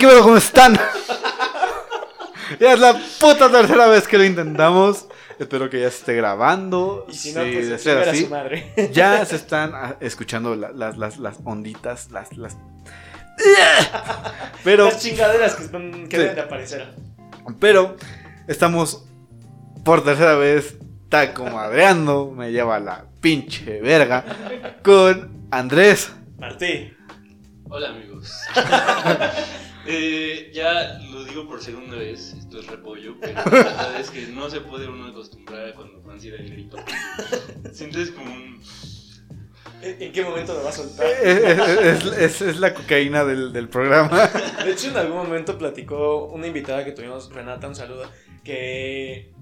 ¡Hey, qué cómo están! ya es la puta tercera vez que lo intentamos. Espero que ya se esté grabando. Y si no, Sí, pues de a ser chingar a así, su madre. ya se están ah, escuchando la- las, las, las onditas, las, las... Pero, Las chingaderas que, están, que Sí. deben de aparecer. pero, estamos por tercera vez taco madreando, me lleva la pinche verga, con Andrés. Martí. Hola amigos. Eh, ya lo digo por segunda vez, esto es repollo, pero la verdad es que no se puede uno acostumbrar a cuando Franci da el grito. Sientes como un... ¿En qué momento lo va a soltar? Es, es- es- es la cocaína del, del programa. De hecho, en algún momento platicó una invitada que tuvimos, Renata, un saludo, que...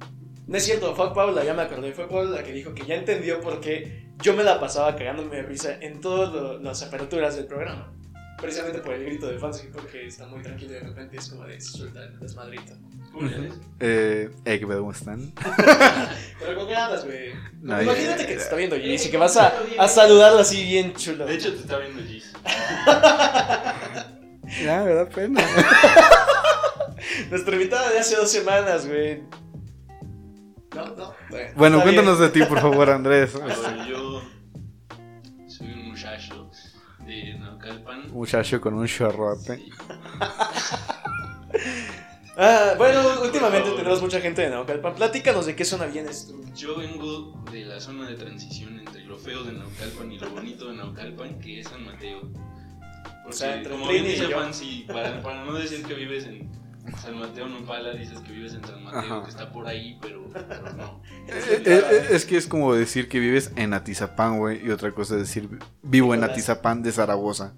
No es cierto, fue Paula, ya me acordé, fue Paula la que dijo que ya entendió por qué yo me la pasaba cagándome de risa en todas las aperturas del programa. Precisamente por el grito de fans y porque está muy tranquilo y de repente es como de suelta el desmadrito. ¿Cómo le? Eh, hey, ¿qué pedo, cómo están? Pero ¿con qué andas, güey? No, Imagínate ya- que te está viendo Jess y que vas a, a saludarla así bien chulo. De hecho te está viendo Gis. Ya, me da pena. Nuestra invitada de hace dos semanas, güey. No, no. Bueno, cuéntanos bien. de ti, por favor, Andrés. Bueno, yo Naucalpan. Muchacho con un chorrote. Sí. Ah, bueno, últimamente tenemos mucha gente de Naucalpan. Platícanos de qué zona vienes tú. Yo vengo de la zona de transición entre lo feo de Naucalpan y lo bonito de Naucalpan, que es San Mateo. Porque, O sea, entre como bien y dice para, para no decir que vives en San Mateo Nopala, dices que vives en San Mateo, Ajá. que está por ahí, pero, pero no. Eh, eh, Es que es como decir que vives en Atizapán, güey, y otra cosa es decir vivo en. Atizapán de Zaragoza.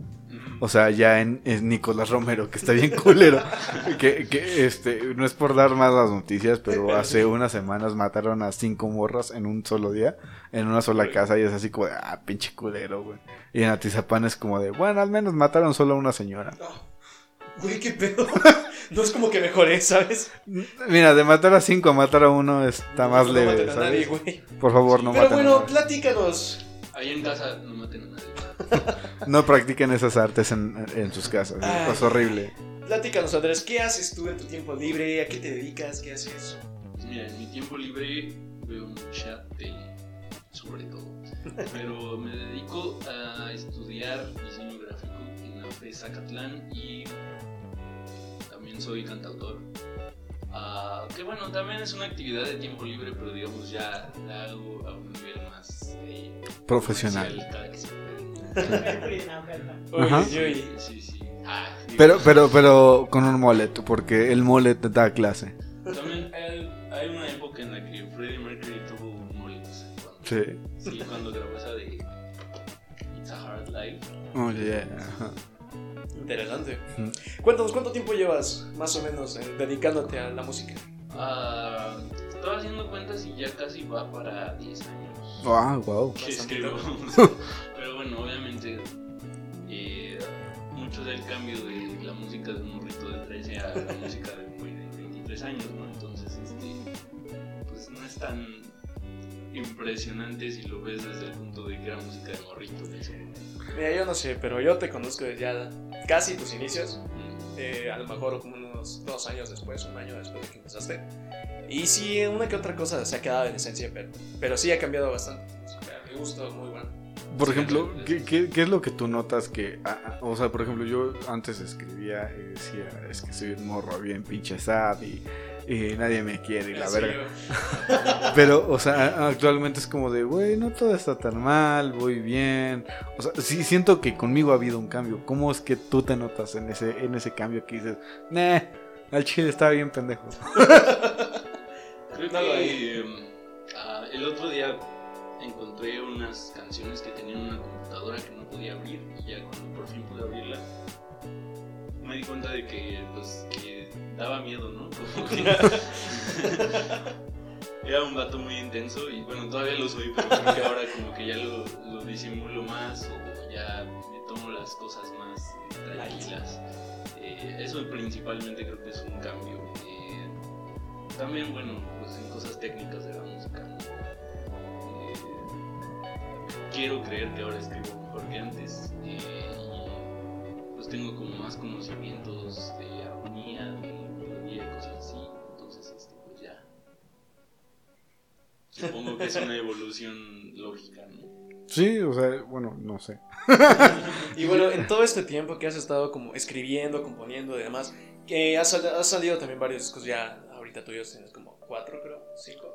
O sea, ya en, en Nicolás Romero, que está bien culero. que, que, este, no es por dar más las noticias, pero hace unas semanas mataron a cinco morras en un solo día, en una sola casa, y es así como de, ah, pinche culero, güey. Y en Atizapán es como de, bueno, al menos mataron solo a una señora. Güey, qué pedo. No es como que mejoré, ¿sabes? Mira, de matar a cinco a matar a uno está más no leve, maten a nadie, güey. Por favor, no Pero maten a bueno, nadie. platícanos. Ahí en casa no maten a nadie. No practiquen esas artes en, en sus casas. Ay. Es horrible. Platícanos, Andrés. ¿Qué haces tú en tu tiempo libre? ¿A qué te dedicas? ¿Qué haces? Pues mira, en mi tiempo libre veo mucha tele, sobre todo. Pero me dedico a estudiar diseño gráfico en la FE Zacatlán y también soy cantautor. Ah, que bueno, también es una actividad de tiempo libre, pero digamos ya la hago a un nivel más eh, Profesional. comercial cada que se puede. Ajá. Uy, uy. Sí, sí. Ah, Pero, pero, pero con un molet, porque el molet da clase. También hay, hay una época en la que Freddie Mercury tuvo un molesto. Cuando, Sí. Sí, cuando grabó esa de It's a Hard Life. Oh, yeah. Ajá. Interesante. Cuéntanos, ¿cuánto tiempo llevas más o menos en- dedicándote a la música? Ah, estaba haciendo cuentas y ya casi va para 10 años. Ah, wow. que escribo. Pero bueno, obviamente, eh, mucho del cambio de la música de un morrito de 13 a la música de un güey de 23 años, ¿no? Entonces, este, pues no es tan impresionante si lo ves desde el punto de que era música de morrito. Mira, yo no sé, pero yo te conozco desde ya casi tus inicios. Eh, a lo mejor como unos dos años después, un año después de que empezaste. Y sí, una que otra cosa se ha quedado en esencia, pero, pero sí ha cambiado bastante. Mi gusto muy bueno. Por Sí, ejemplo, sí, ¿qué, sí. qué, qué es lo que tú notas que... ah, ah, o sea, por ejemplo, yo antes escribía y decía, es que soy un morro bien pinche sad y, y nadie me quiere y la verga. Pero, o sea, actualmente es como de, güey, no todo está tan mal, voy bien. O sea, sí siento que conmigo ha habido un cambio. ¿Cómo es que tú te notas en ese, en ese cambio que dices, nah, al chile estaba bien pendejo? Creo que em, ah, el otro día encontré unas canciones que tenían una computadora que no podía abrir y ya cuando por fin pude abrirla me di cuenta de que pues que daba miedo, ¿no? Como que era un vato muy intenso y bueno todavía lo soy pero creo que ahora como que ya lo, lo disimulo más o ya me tomo las cosas más tranquilas. Eh, eso principalmente creo que es un cambio. Eh, también, bueno, pues en cosas técnicas de la música. ¿no? Eh, quiero creer que ahora escribo mejor que antes. y pues tengo como más conocimientos de cosas así. Entonces, este, pues ya. Supongo que es una evolución lógica, ¿no? Sí, o sea, bueno, no sé. y bueno, en todo este tiempo que has estado como escribiendo, componiendo y demás, que has, has salido también varios discos ya ahorita tuyos, tienes como cuatro, creo, cinco.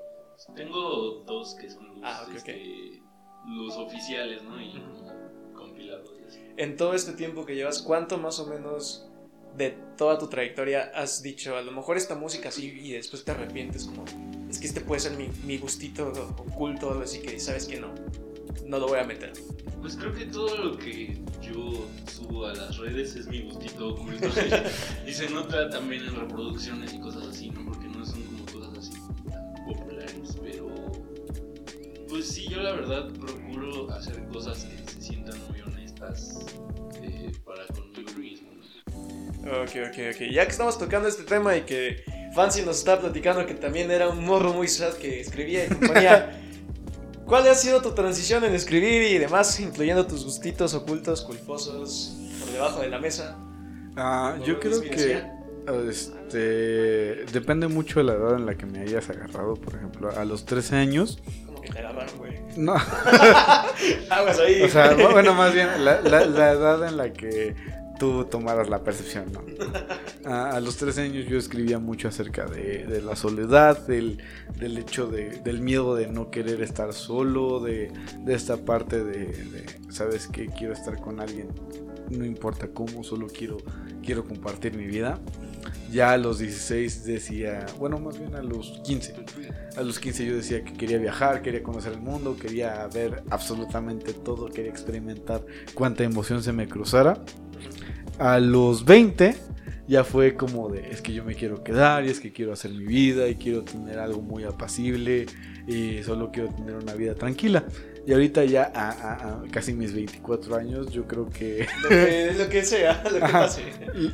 Tengo dos que son los, ah, okay, este, okay. los oficiales, ¿no? Y uh -huh. compilados. En todo este tiempo que llevas, ¿cuánto más o menos de toda tu trayectoria has dicho, a lo mejor esta música sí y después te arrepientes como, es que este puede ser mi, mi gustito oculto, algo así que sabes que no, no lo voy a meter. Pues creo que todo lo que yo subo a las redes es mi gustito oculto. y se nota también en reproducciones y cosas así, ¿no? Porque no son como cosas así populares. Pero. Pues sí, yo la verdad procuro hacer cosas que se sientan muy honestas eh, para. ¿no? Ok, ok, ok. Ya que estamos tocando este tema y que Fancy nos está platicando que también era un morro muy sad que escribía y componía. ¿Cuál ha sido tu transición en escribir y demás, incluyendo tus gustitos ocultos, culposos, por debajo de la mesa? Ah, ¿Por yo creo que este depende mucho de la edad en la que me hayas agarrado. Por ejemplo, a los 13 años. Como que te agarraron, güey. No, Aguas ahí. o sea, bueno, más bien la, la- la edad en la que tú tomaras la percepción, ¿no? A, a los 13 años yo escribía mucho acerca de, de la soledad, del, del hecho de, del miedo de no querer estar solo, de, de esta parte de, ¿sabes qué? Quiero estar con alguien, no importa cómo, solo quiero, quiero compartir mi vida. Ya a los 16 decía, bueno, más bien a los 15. A los 15 yo decía que quería viajar, quería conocer el mundo, quería ver absolutamente todo, quería experimentar cuánta emoción se me cruzara. A los 20 ya fue como de, es que yo me quiero quedar y es que quiero hacer mi vida y quiero tener algo muy apacible y solo quiero tener una vida tranquila. Y ahorita ya a, a- a casi mis 24 años yo creo que Lo que, lo que sea, lo que pase.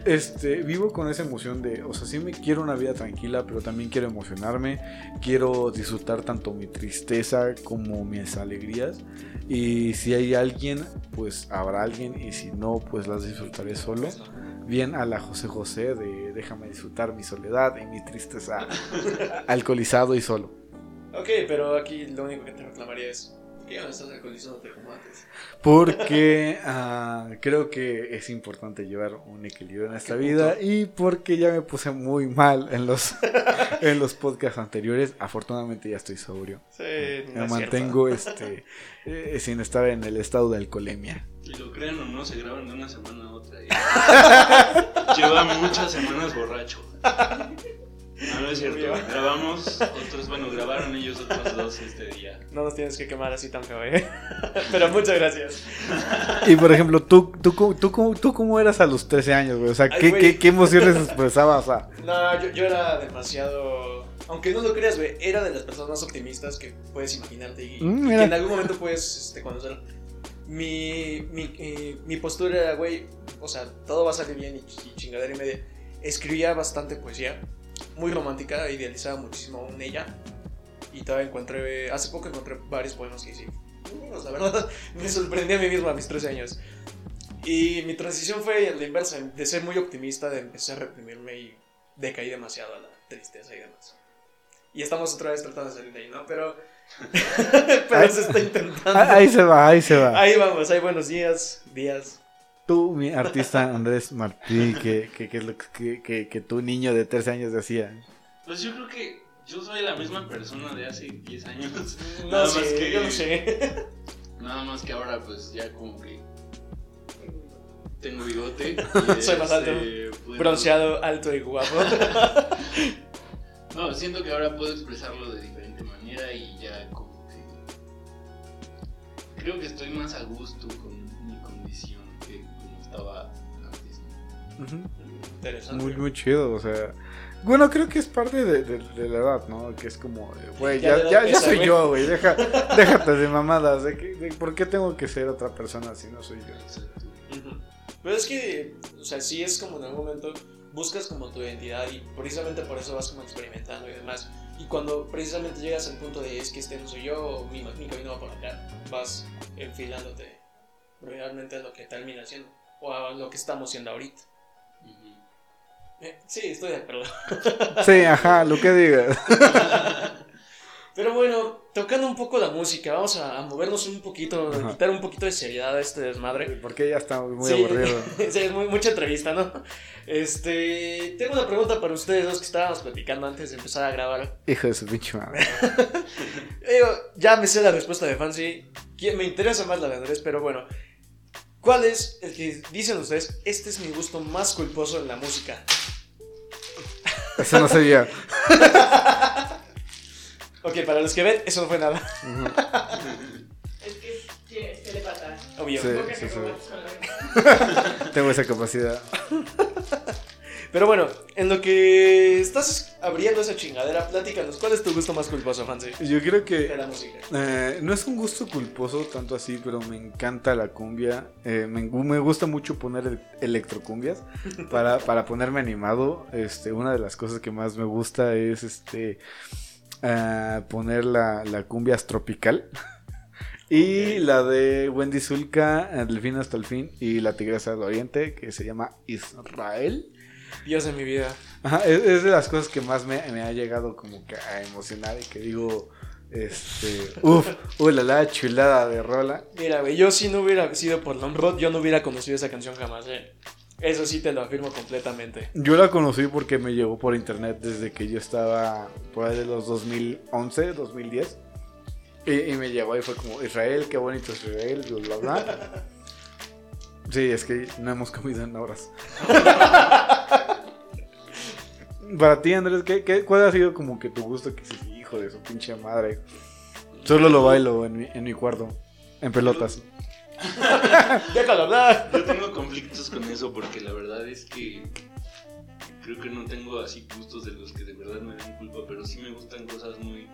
este, vivo con esa emoción de, o sea, sí me quiero una vida tranquila, pero también quiero emocionarme, quiero disfrutar tanto mi tristeza como mis alegrías. Y si hay alguien, pues habrá alguien, y si no, pues las disfrutaré solo. Bien a la José José de déjame disfrutar mi soledad y mi tristeza alcoholizado y solo. Ok, pero aquí lo único que te reclamaría es, ¿por qué ya no estás alcoholizándote como antes? Porque ah, creo que es importante llevar un equilibrio en esta ¿Qué vida punto? y porque ya me puse muy mal en los, en los podcasts anteriores. Afortunadamente ya estoy sobrio. Sí, Me no es mantengo este, eh, sin estar en el estado de alcoholemia. Y lo crean o no, se graban de una semana a otra. y- Lleva muchas semanas borracho. No, no es cierto. Grabamos otros, bueno, grabaron ellos otros dos este día. No nos tienes que quemar así tan feo, ¿eh? Pero muchas gracias. Y por ejemplo, ¿tú, tú, cómo- tú, cómo- tú cómo eras a los 13 años, güey? O sea, Ay, ¿qué, güey. qué, qué emociones expresabas? Ah, No, yo, yo era demasiado... Aunque no lo creas, güey, era de las personas más optimistas que puedes imaginarte y, Mm, y que en algún momento puedes este, conocer. Mi, mi, eh, mi postura era, güey, o sea, todo va a salir bien y, y chingadera y media. Escribía bastante poesía, muy romántica, idealizaba muchísimo aún ella. Y todavía encontré, hace poco encontré varios poemas que hice. La verdad, me sorprendí a mí mismo a mis 13 años. Y mi transición fue la inversa, de ser muy optimista, de empezar a reprimirme y decaí demasiado a la tristeza y demás. Y estamos otra vez tratando de salir de ahí, ¿no? Pero, pero se está intentando. Ahí se va, ahí se va. Ahí vamos, hay buenos días, días. Tú, mi artista Andrés Martí, que, que, que, es lo que, que, que tu niño de 13 años decía. Pues yo creo que yo soy la misma persona de hace 10 años. No Nada sé, más que- yo no sé. Nada más que ahora pues ya como que tengo bigote. y, Soy más alto. este, puedo- Bronceado, alto y guapo. No, siento que ahora puedo expresarlo de diferente manera y ya como que... Creo que estoy más a gusto con mi condición estaba. Interesante. Muy, muy chido, o sea. Bueno, creo que es parte de, de- de la edad, ¿no? Que es como, eh, güey, Ya ya, soy yo, güey. Deja, déjate de mamadas. De que, de- ¿Por qué tengo que ser otra persona si no soy yo? Exacto. Pero es que, o sea, sí es como en algún momento buscas como tu identidad y precisamente por eso vas como experimentando y demás. Y cuando precisamente llegas al punto de es que este no soy yo, o mi, mi camino va por acá, vas enfilándote realmente a lo que termina siendo o a lo que estamos siendo ahorita. Eh, sí, estoy de acuerdo. Sí, ajá, lo que digas. Pero bueno, tocando un poco la música, vamos a, a movernos un poquito, Ajá. quitar un poquito de seriedad a este desmadre. Porque ya está muy Sí. aburrido. sí, es muy- mucha entrevista, ¿no? Este, tengo una pregunta para ustedes dos que estábamos platicando antes de empezar a grabar. Hijo de su pinche madre. Ya me sé la respuesta de Fancy. Me interesa más la de Andrés, pero bueno. ¿Cuál es el que dicen ustedes? Este es mi gusto más culposo en la música. Eso no sabía. Ok, para los que ven, eso no fue nada. Es que es telepata. Obvio. Sí. Sí, sí. Tengo esa capacidad. Pero bueno, en lo que estás abriendo esa chingadera, platícanos. ¿Cuál es tu gusto más culposo, Fancy? Yo creo De que la música. eh, no es un gusto culposo tanto así, pero me encanta la cumbia. Eh, me, me gusta mucho poner el- electrocumbias para, para ponerme animado. Este, una de las cosas que más me gusta es este ah, poner la, la cumbia tropical. Y la de Wendy Zulka, El fin hasta el fin, y la Tigresa del Oriente, que se llama Israel. De mi vida. Ajá, es, es de las cosas que más me, me ha llegado como que a emocionar y que digo, este, uff, uy, la, la chulada de rola. Mira, güey, yo si no hubiera sido por Lombrot, yo no hubiera conocido esa canción jamás, eh. Eso sí te lo afirmo completamente. Yo la conocí porque me llegó por internet desde que yo estaba por ahí de los 2011, 2010. Y, y me llegó y fue como, Israel, qué bonito es Israel, bla, bla, bla. Sí, es que no hemos comido en horas. Para ti, Andrés, ¿qué, qué, cuál ha sido como que tu gusto que dices, hijo de su pinche madre? Solo lo bailo en mi, en mi cuarto, en pelotas. Déjalo hablar. Yo tengo conflictos con eso porque la verdad es que creo que no tengo así gustos de los que de verdad me den culpa, pero sí me gustan cosas muy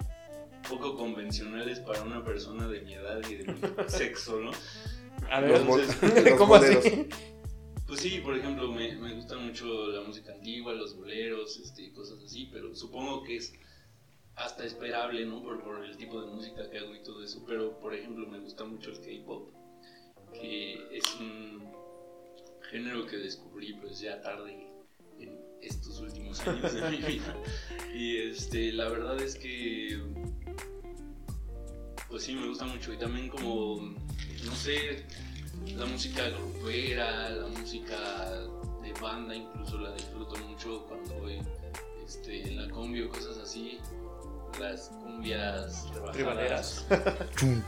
poco convencionales para una persona de mi edad y de mi sexo, ¿no? A ver, bol- Entonces, los ¿cómo así? Pues sí, por ejemplo, me, me gusta mucho la música antigua, los boleros, este, cosas así, pero supongo que es hasta esperable, ¿no? Por, por el tipo de música que hago y todo eso. Pero, por ejemplo, me gusta mucho el K-pop, que es un género que descubrí pues ya tarde en estos últimos años de mi vida. Y este, la verdad es que, pues sí, me gusta mucho. Y también como, no sé, la música grupera, la música de banda, incluso la disfruto mucho cuando voy este, en la combi o cosas así. Las cumbias chun,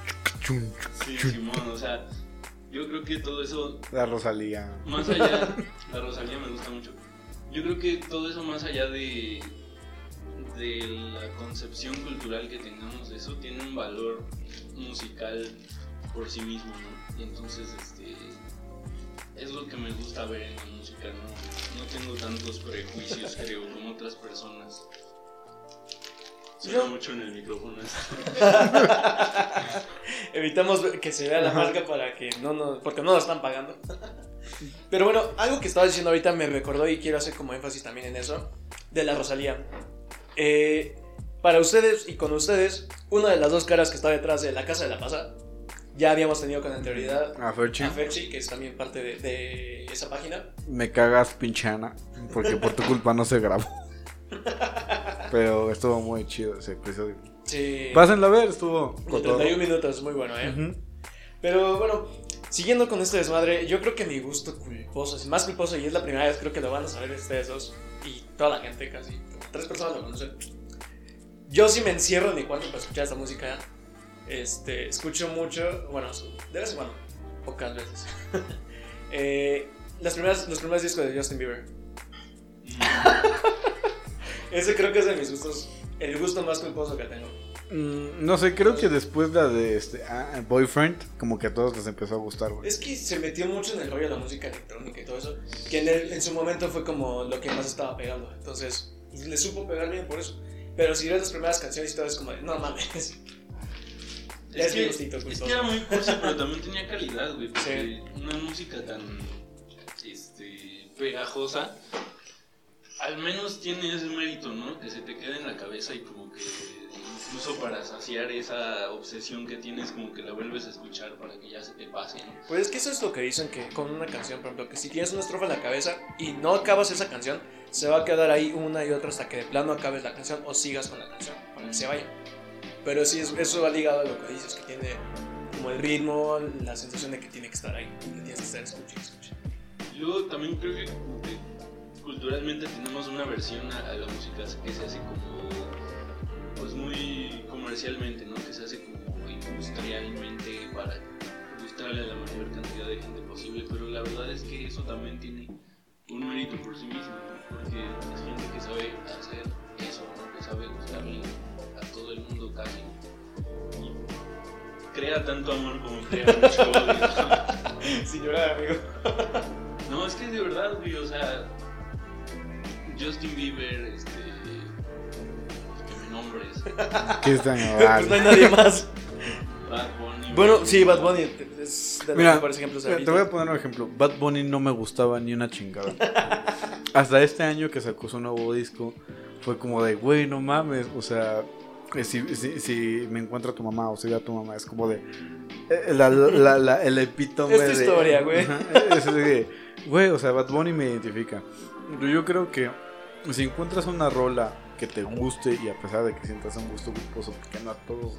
Sí, chun. Simón, o sea, yo creo que todo eso, La Rosalía. más allá, la Rosalía me gusta mucho. Yo creo que todo eso más allá de, de la concepción cultural que tengamos de eso, tiene un valor musical por sí mismo, ¿no? Y entonces, este, es lo que me gusta ver en la música, ¿no? No tengo tantos prejuicios, creo, como otras personas. Suena Yo- mucho en el micrófono. Evitamos que se vea la marca para que no nos. Porque no nos están pagando. Pero bueno, algo que estaba diciendo ahorita me recordó y quiero hacer como énfasis también en eso. De la Rosalía. Eh, para ustedes y con ustedes, una de las dos caras que está detrás de la Casa de la Pasa. Ya habíamos tenido con anterioridad A Ferchi. a Ferchi, que es también parte de, de esa página. Me cagas, pinchana. Porque por tu culpa no se grabó. Pero estuvo muy chido ese episodio. Sí. Pásenlo a ver, estuvo. De con todo. 31 minutos, muy bueno, ¿eh? Pero bueno, siguiendo con este desmadre, yo creo que mi gusto culposo, es más culposo y es la primera vez creo que lo van a saber ustedes dos y toda la gente casi, tres personas lo conocen. Yo sí me encierro en mi cuarto para escuchar esta música. Este, escucho mucho, bueno, de vez en cuando, pocas veces. Eh, las primeras, los primeros discos de Justin Bieber. Ese creo que es de mis gustos, el gusto más culposo que tengo. Mm, no sé, creo que después la de este ah, Boyfriend, como que a todos les empezó a gustar, güey. Es que se metió mucho en el rollo de la música electrónica y todo eso, que en, el- en su momento fue como lo que más estaba pegando. Entonces, le supo pegar bien por eso. Pero si ves las primeras canciones y todo, es como de, no mames. Es que, gustito es que era muy cursi, pero también tenía calidad, güey. Porque Sí. una música tan este, pegajosa, al menos tiene ese mérito, ¿no? Que se te quede en la cabeza y como que incluso para saciar esa obsesión que tienes, como que la vuelves a escuchar para que ya se te pase, ¿no? Pues es que eso es lo que dicen que con una canción, por ejemplo, que si tienes una estrofa en la cabeza y no acabas esa canción, se va a quedar ahí una y otra hasta que de plano acabes la canción o sigas con la canción para que se vaya. Pero sí, es- eso va ligado a lo que dices, que tiene como el ritmo, la sensación de que tiene que estar ahí, que tienes que estar escucha y escucha. Y luego también creo que que culturalmente tenemos una versión a, a la música que se hace como pues muy comercialmente, ¿no? Que se hace como industrialmente para gustarle a la mayor cantidad de gente posible, pero la verdad es que eso también tiene un mérito por sí mismo, porque es gente que sabe hacer eso, ¿no? Que sabe gustarle a todo el mundo casi. Y crea tanto amor como crea mucho odio. Sin llorar, amigo. No, es que de verdad, güey, o sea, Justin Bieber, este, que me nombres, Cristian Pues no hay nadie más. Bad Bunny. Bueno, sí, Bad Bunny es de los Mira, mejores ejemplos de mira, te voy a poner un ejemplo. Bad Bunny no me gustaba ni una chingada. Hasta este año que sacó su nuevo disco, fue como de, güey, no mames. O sea, si, si, si me encuentra tu mamá o si ve a tu mamá, es como de. eh, la- la- la- el epítome Es tu de- historia, güey. Güey, o sea, Bad Bunny me identifica. Yo- Yo creo que si encuentras una rola que te guste y a pesar de que sientas un gusto culposo, porque no a todos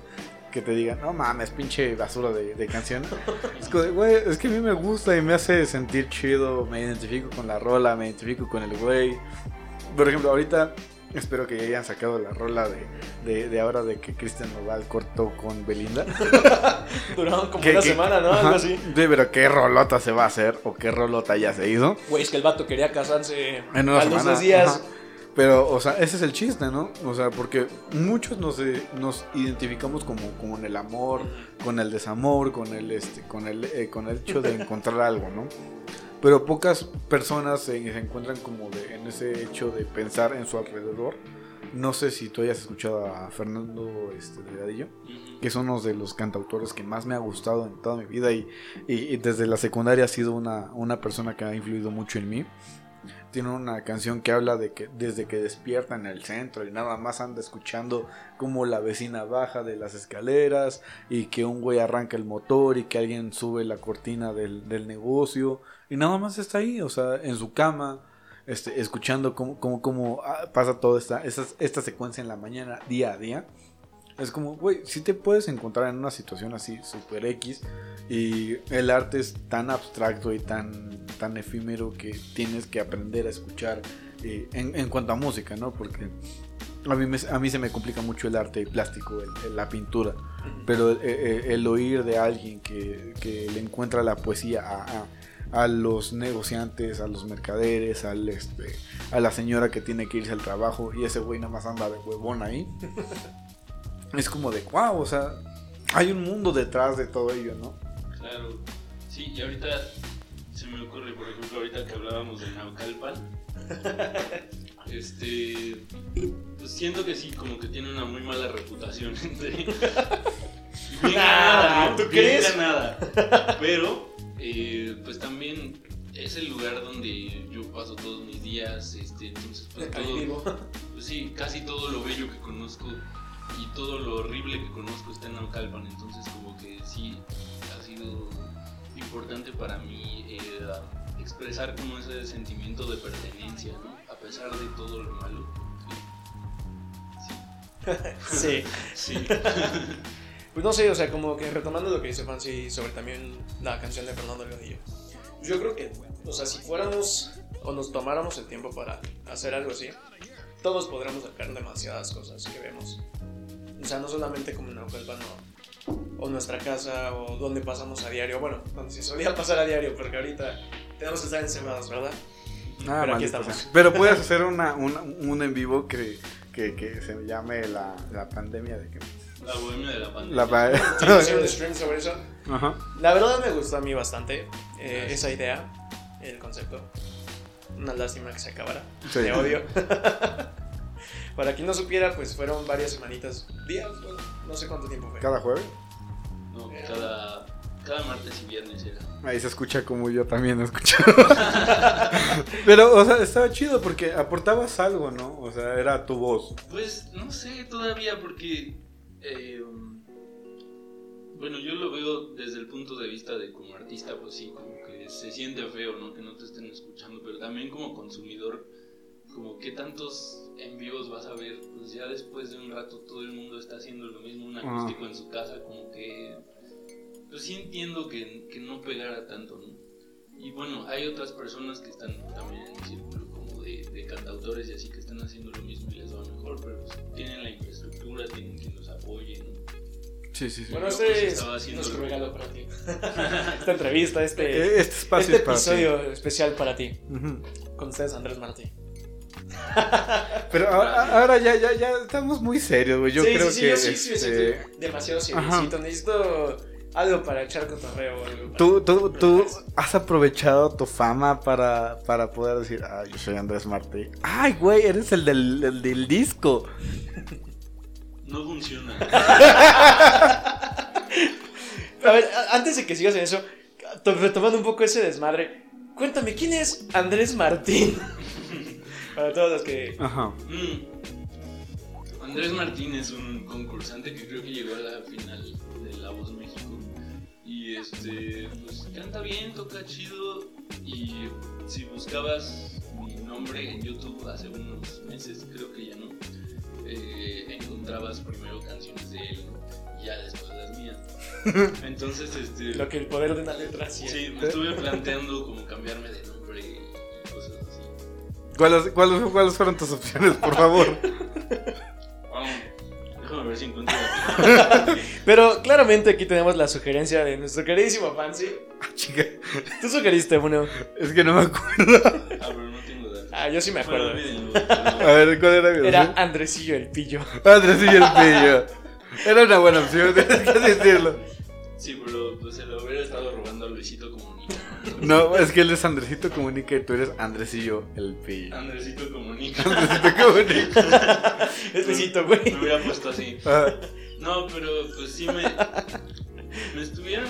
que te digan, no mames, pinche basura de, de canción. Es como de, güey, es que a mí me gusta y me hace sentir chido, me identifico con la rola, me identifico con el güey. Por ejemplo, ahorita espero que ya hayan sacado la rola de, de, de ahora de que Cristian Nodal cortó con Belinda. Duraron como ¿Qué- una semana, ¿no? Algo así. Sí, pero qué rolota se va a hacer o qué rolota ya se hizo. Güey, es que el vato quería casarse En dos días. ajá. Pero, o sea, ese es el chiste, ¿no? O sea, porque muchos nos, eh, nos identificamos como, en el amor, con el desamor, con el, este, con el, eh, con el hecho de encontrar algo, ¿no? Pero pocas personas se, se encuentran como de, en ese hecho de pensar en su alrededor. No sé si tú hayas escuchado a Fernando este, Delgadillo que es uno de los cantautores que más me ha gustado en toda mi vida y, y- y desde la secundaria ha sido una, una persona que ha influido mucho en mí. Tiene una canción que habla de que desde que despierta en el centro y nada más anda escuchando cómo la vecina baja de las escaleras y que un güey arranca el motor y que alguien sube la cortina del, del negocio y nada más está ahí, o sea, en su cama, este, escuchando cómo, cómo, cómo ah, pasa toda esta, esta, esta secuencia en la mañana, día a día. Es como, güey, si te puedes encontrar en una situación así, super X, y el arte es tan abstracto y tan, tan efímero que tienes que aprender a escuchar eh, en, en cuanto a música, ¿no? Porque a mí, me- a mí se me complica mucho el arte plástico, el- el- la pintura, pero eh, eh, el oír de alguien que, que le encuentra la poesía a, a- a los negociantes, a los mercaderes, al, este, a la señora que tiene que irse al trabajo y ese güey nada más anda de huevón ahí. Es como de, wow, o sea, hay un mundo detrás de todo ello, ¿no? Claro. Sí, y ahorita se me ocurre, por ejemplo, ahorita que hablábamos de Naucalpan, este, pues siento que sí, como que tiene una muy mala reputación entre... Bien Nah, ganada, ¿no? ¿tú Bien crees? ganada. Pero, eh, pues también es el lugar donde yo paso todos mis días, este, entonces pues todo, vivo. pues sí, casi todo lo bello que conozco y todo lo horrible que conozco está en Naucalpan, entonces como que sí ha sido importante para mí eh, expresar como ese sentimiento de pertenencia, ¿no? A pesar de todo lo malo. Sí. Sí. Pues no sé, o sea, como que retomando lo que dice Fancy sobre también la canción de Fernando Delgadillo. Yo creo que, o sea, si fuéramos o nos tomáramos el tiempo para hacer algo así, todos podríamos sacar demasiadas cosas que vemos. O sea, no solamente como en Naucalpan o, o nuestra casa o donde pasamos a diario. Bueno, donde se solía pasar a diario, porque ahorita tenemos que estar encerrados, ¿verdad? Ah, Pero aquí estamos. sea. Pero puedes hacer una, una- un en vivo que, que, que se llame la, la pandemia de que... La bohemia de la pandemia. La Sí, hacer un stream sobre eso. Ajá. La verdad me gustó a mí bastante eh, esa idea, el concepto. Una lástima que se acabara. Sí. Te odio. Para quien no supiera, pues fueron varias semanitas, días, bueno, no sé cuánto tiempo fue. Cada jueves. No, cada, cada martes y viernes era. Ahí se escucha como yo también escucho. Pero, o sea, estaba chido porque aportabas algo, ¿no? O sea, era tu voz. Pues no sé todavía porque, eh, bueno, yo lo veo desde el punto de vista de como artista, pues sí, como que se siente feo, ¿no? Que no te estén escuchando, pero también como consumidor, como qué tantos en vivos vas a ver, pues ya después de un rato todo el mundo está haciendo lo mismo, un Ajá. acústico en su casa, como que, pues sí entiendo que, que no pegara tanto, ¿no? Y bueno, hay otras personas que están también en el círculo como de, de cantautores y así que están haciendo lo mismo y les va mejor, pero pues tienen la infraestructura, tienen quien los apoye, ¿no? Sí, sí, sí. Bueno, este pues, es nuestro lo- regalo para ti. Esta entrevista, este, Eh, este espacio este es para episodio especial para ti. Ujú. Con ustedes, Andrés Martí. Pero ahora, ahora ya, ya, ya estamos muy serios, güey. Yo sí, creo sí, sí, que. yo sí, sí, me este, siento demasiado Ajá. seriecito. Necesito algo para echar cotorreo. o algo Tú, tú, tú has aprovechado tu fama para, para poder decir, ah, yo soy Andrés Martí. Ay, güey, eres el del, el del disco. No funciona. A ver, antes de que sigas en eso, to- retomando un poco ese desmadre, cuéntame, ¿quién es Andrés Martín? para todos los que... Ajá. Mm. Andrés Martín es un concursante que creo que llegó a la final de La Voz México. Y este, pues canta bien, toca chido. Y si buscabas mi nombre en YouTube hace unos meses, creo que ya no, eh, encontrabas primero canciones de él ¿no? y ya después las mías. Entonces, este. Lo que el poder de una letra hacía. Sí, me estuve planteando como cambiarme de nombre y cosas así. ¿Cuáles, cuáles, ¿Cuáles fueron tus opciones, por favor? Vamos, déjame ver si encuentro. Pero claramente aquí tenemos la sugerencia de nuestro queridísimo Fancy. Ah, chica, Tú sugeriste uno. es que no me acuerdo. Ah, no tengo datos. Ah, yo sí me acuerdo. A ver, ¿cuál era mi Era? Andresillo el pillo. Andrés y el pillo. Era una buena opción, tienes que decirlo. Sí, pero pues se lo hubiera estado robando a Luisito Comunica. No, es que él es Andresito Comunica y tú eres Andresillo el pillo. Andresito Comunica. Andresito Comunica. Es besito, güey. Me hubiera puesto así. Ah, No, pero pues sí me. Me estuvieron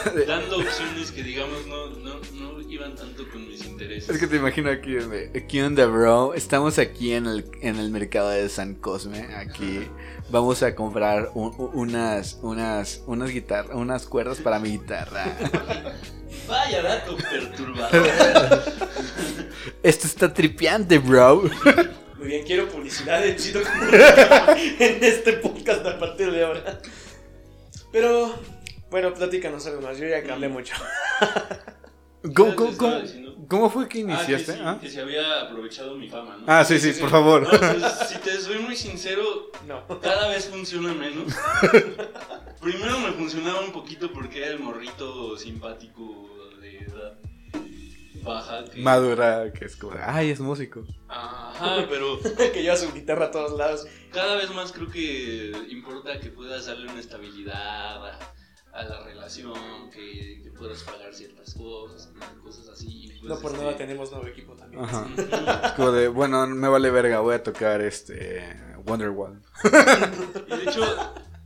dando opciones que digamos no, no, no iban tanto con mis intereses. es que te imagino aquí, ¿qué onda, bro? Estamos aquí en el, en el mercado de San Cosme. Aquí vamos a comprar un- unas, unas, unas guitarras, unas cuerdas para mi guitarra. Vaya dato perturbador. Esto está tripeante, bro. Muy bien, quiero publicidad de Comunica en este podcast a partir de ahora. Pero, bueno, platícanos algo más. Yo ya que hablé mucho. ¿Cómo, ¿Qué cómo, cómo- cómo fue que Ah, que, iniciaste? sí, Ah, que se había aprovechado mi fama, ¿no? Ah, sí, sí, por favor. No, pues, si te soy muy sincero, No. cada vez funciona menos. Primero me funcionaba un poquito porque era el morrito simpático de edad baja. Que... Madura, que es como, ay, es músico. Ajá, pero que lleva su guitarra a todos lados. cada vez más creo que importa que puedas darle una estabilidad a, a la relación, que, que puedas pagar ciertas cosas, cosas así. pues, No por este, nada tenemos nuevo equipo también. Ajá. ujú. Es como de, bueno, me vale verga, voy a tocar este Wonderwall. Y de hecho,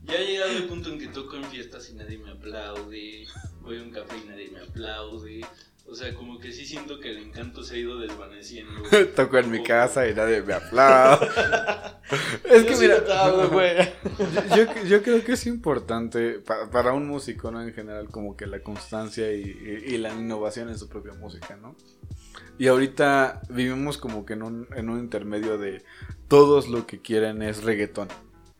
ya he llegado al punto en que toco en fiestas y nadie me aplaude. Voy a un café y nadie me aplaude. O sea, como que sí siento que el encanto se ha ido desvaneciendo. Toco en mi casa y nadie me aplaude. es Yo que mira, yo, yo creo que es importante pa- para un músico, ¿no? En general, como que la constancia y, y- y la innovación en su propia música, ¿no? Y ahorita vivimos como que en un, en un intermedio de todos lo que quieren es reggaetón.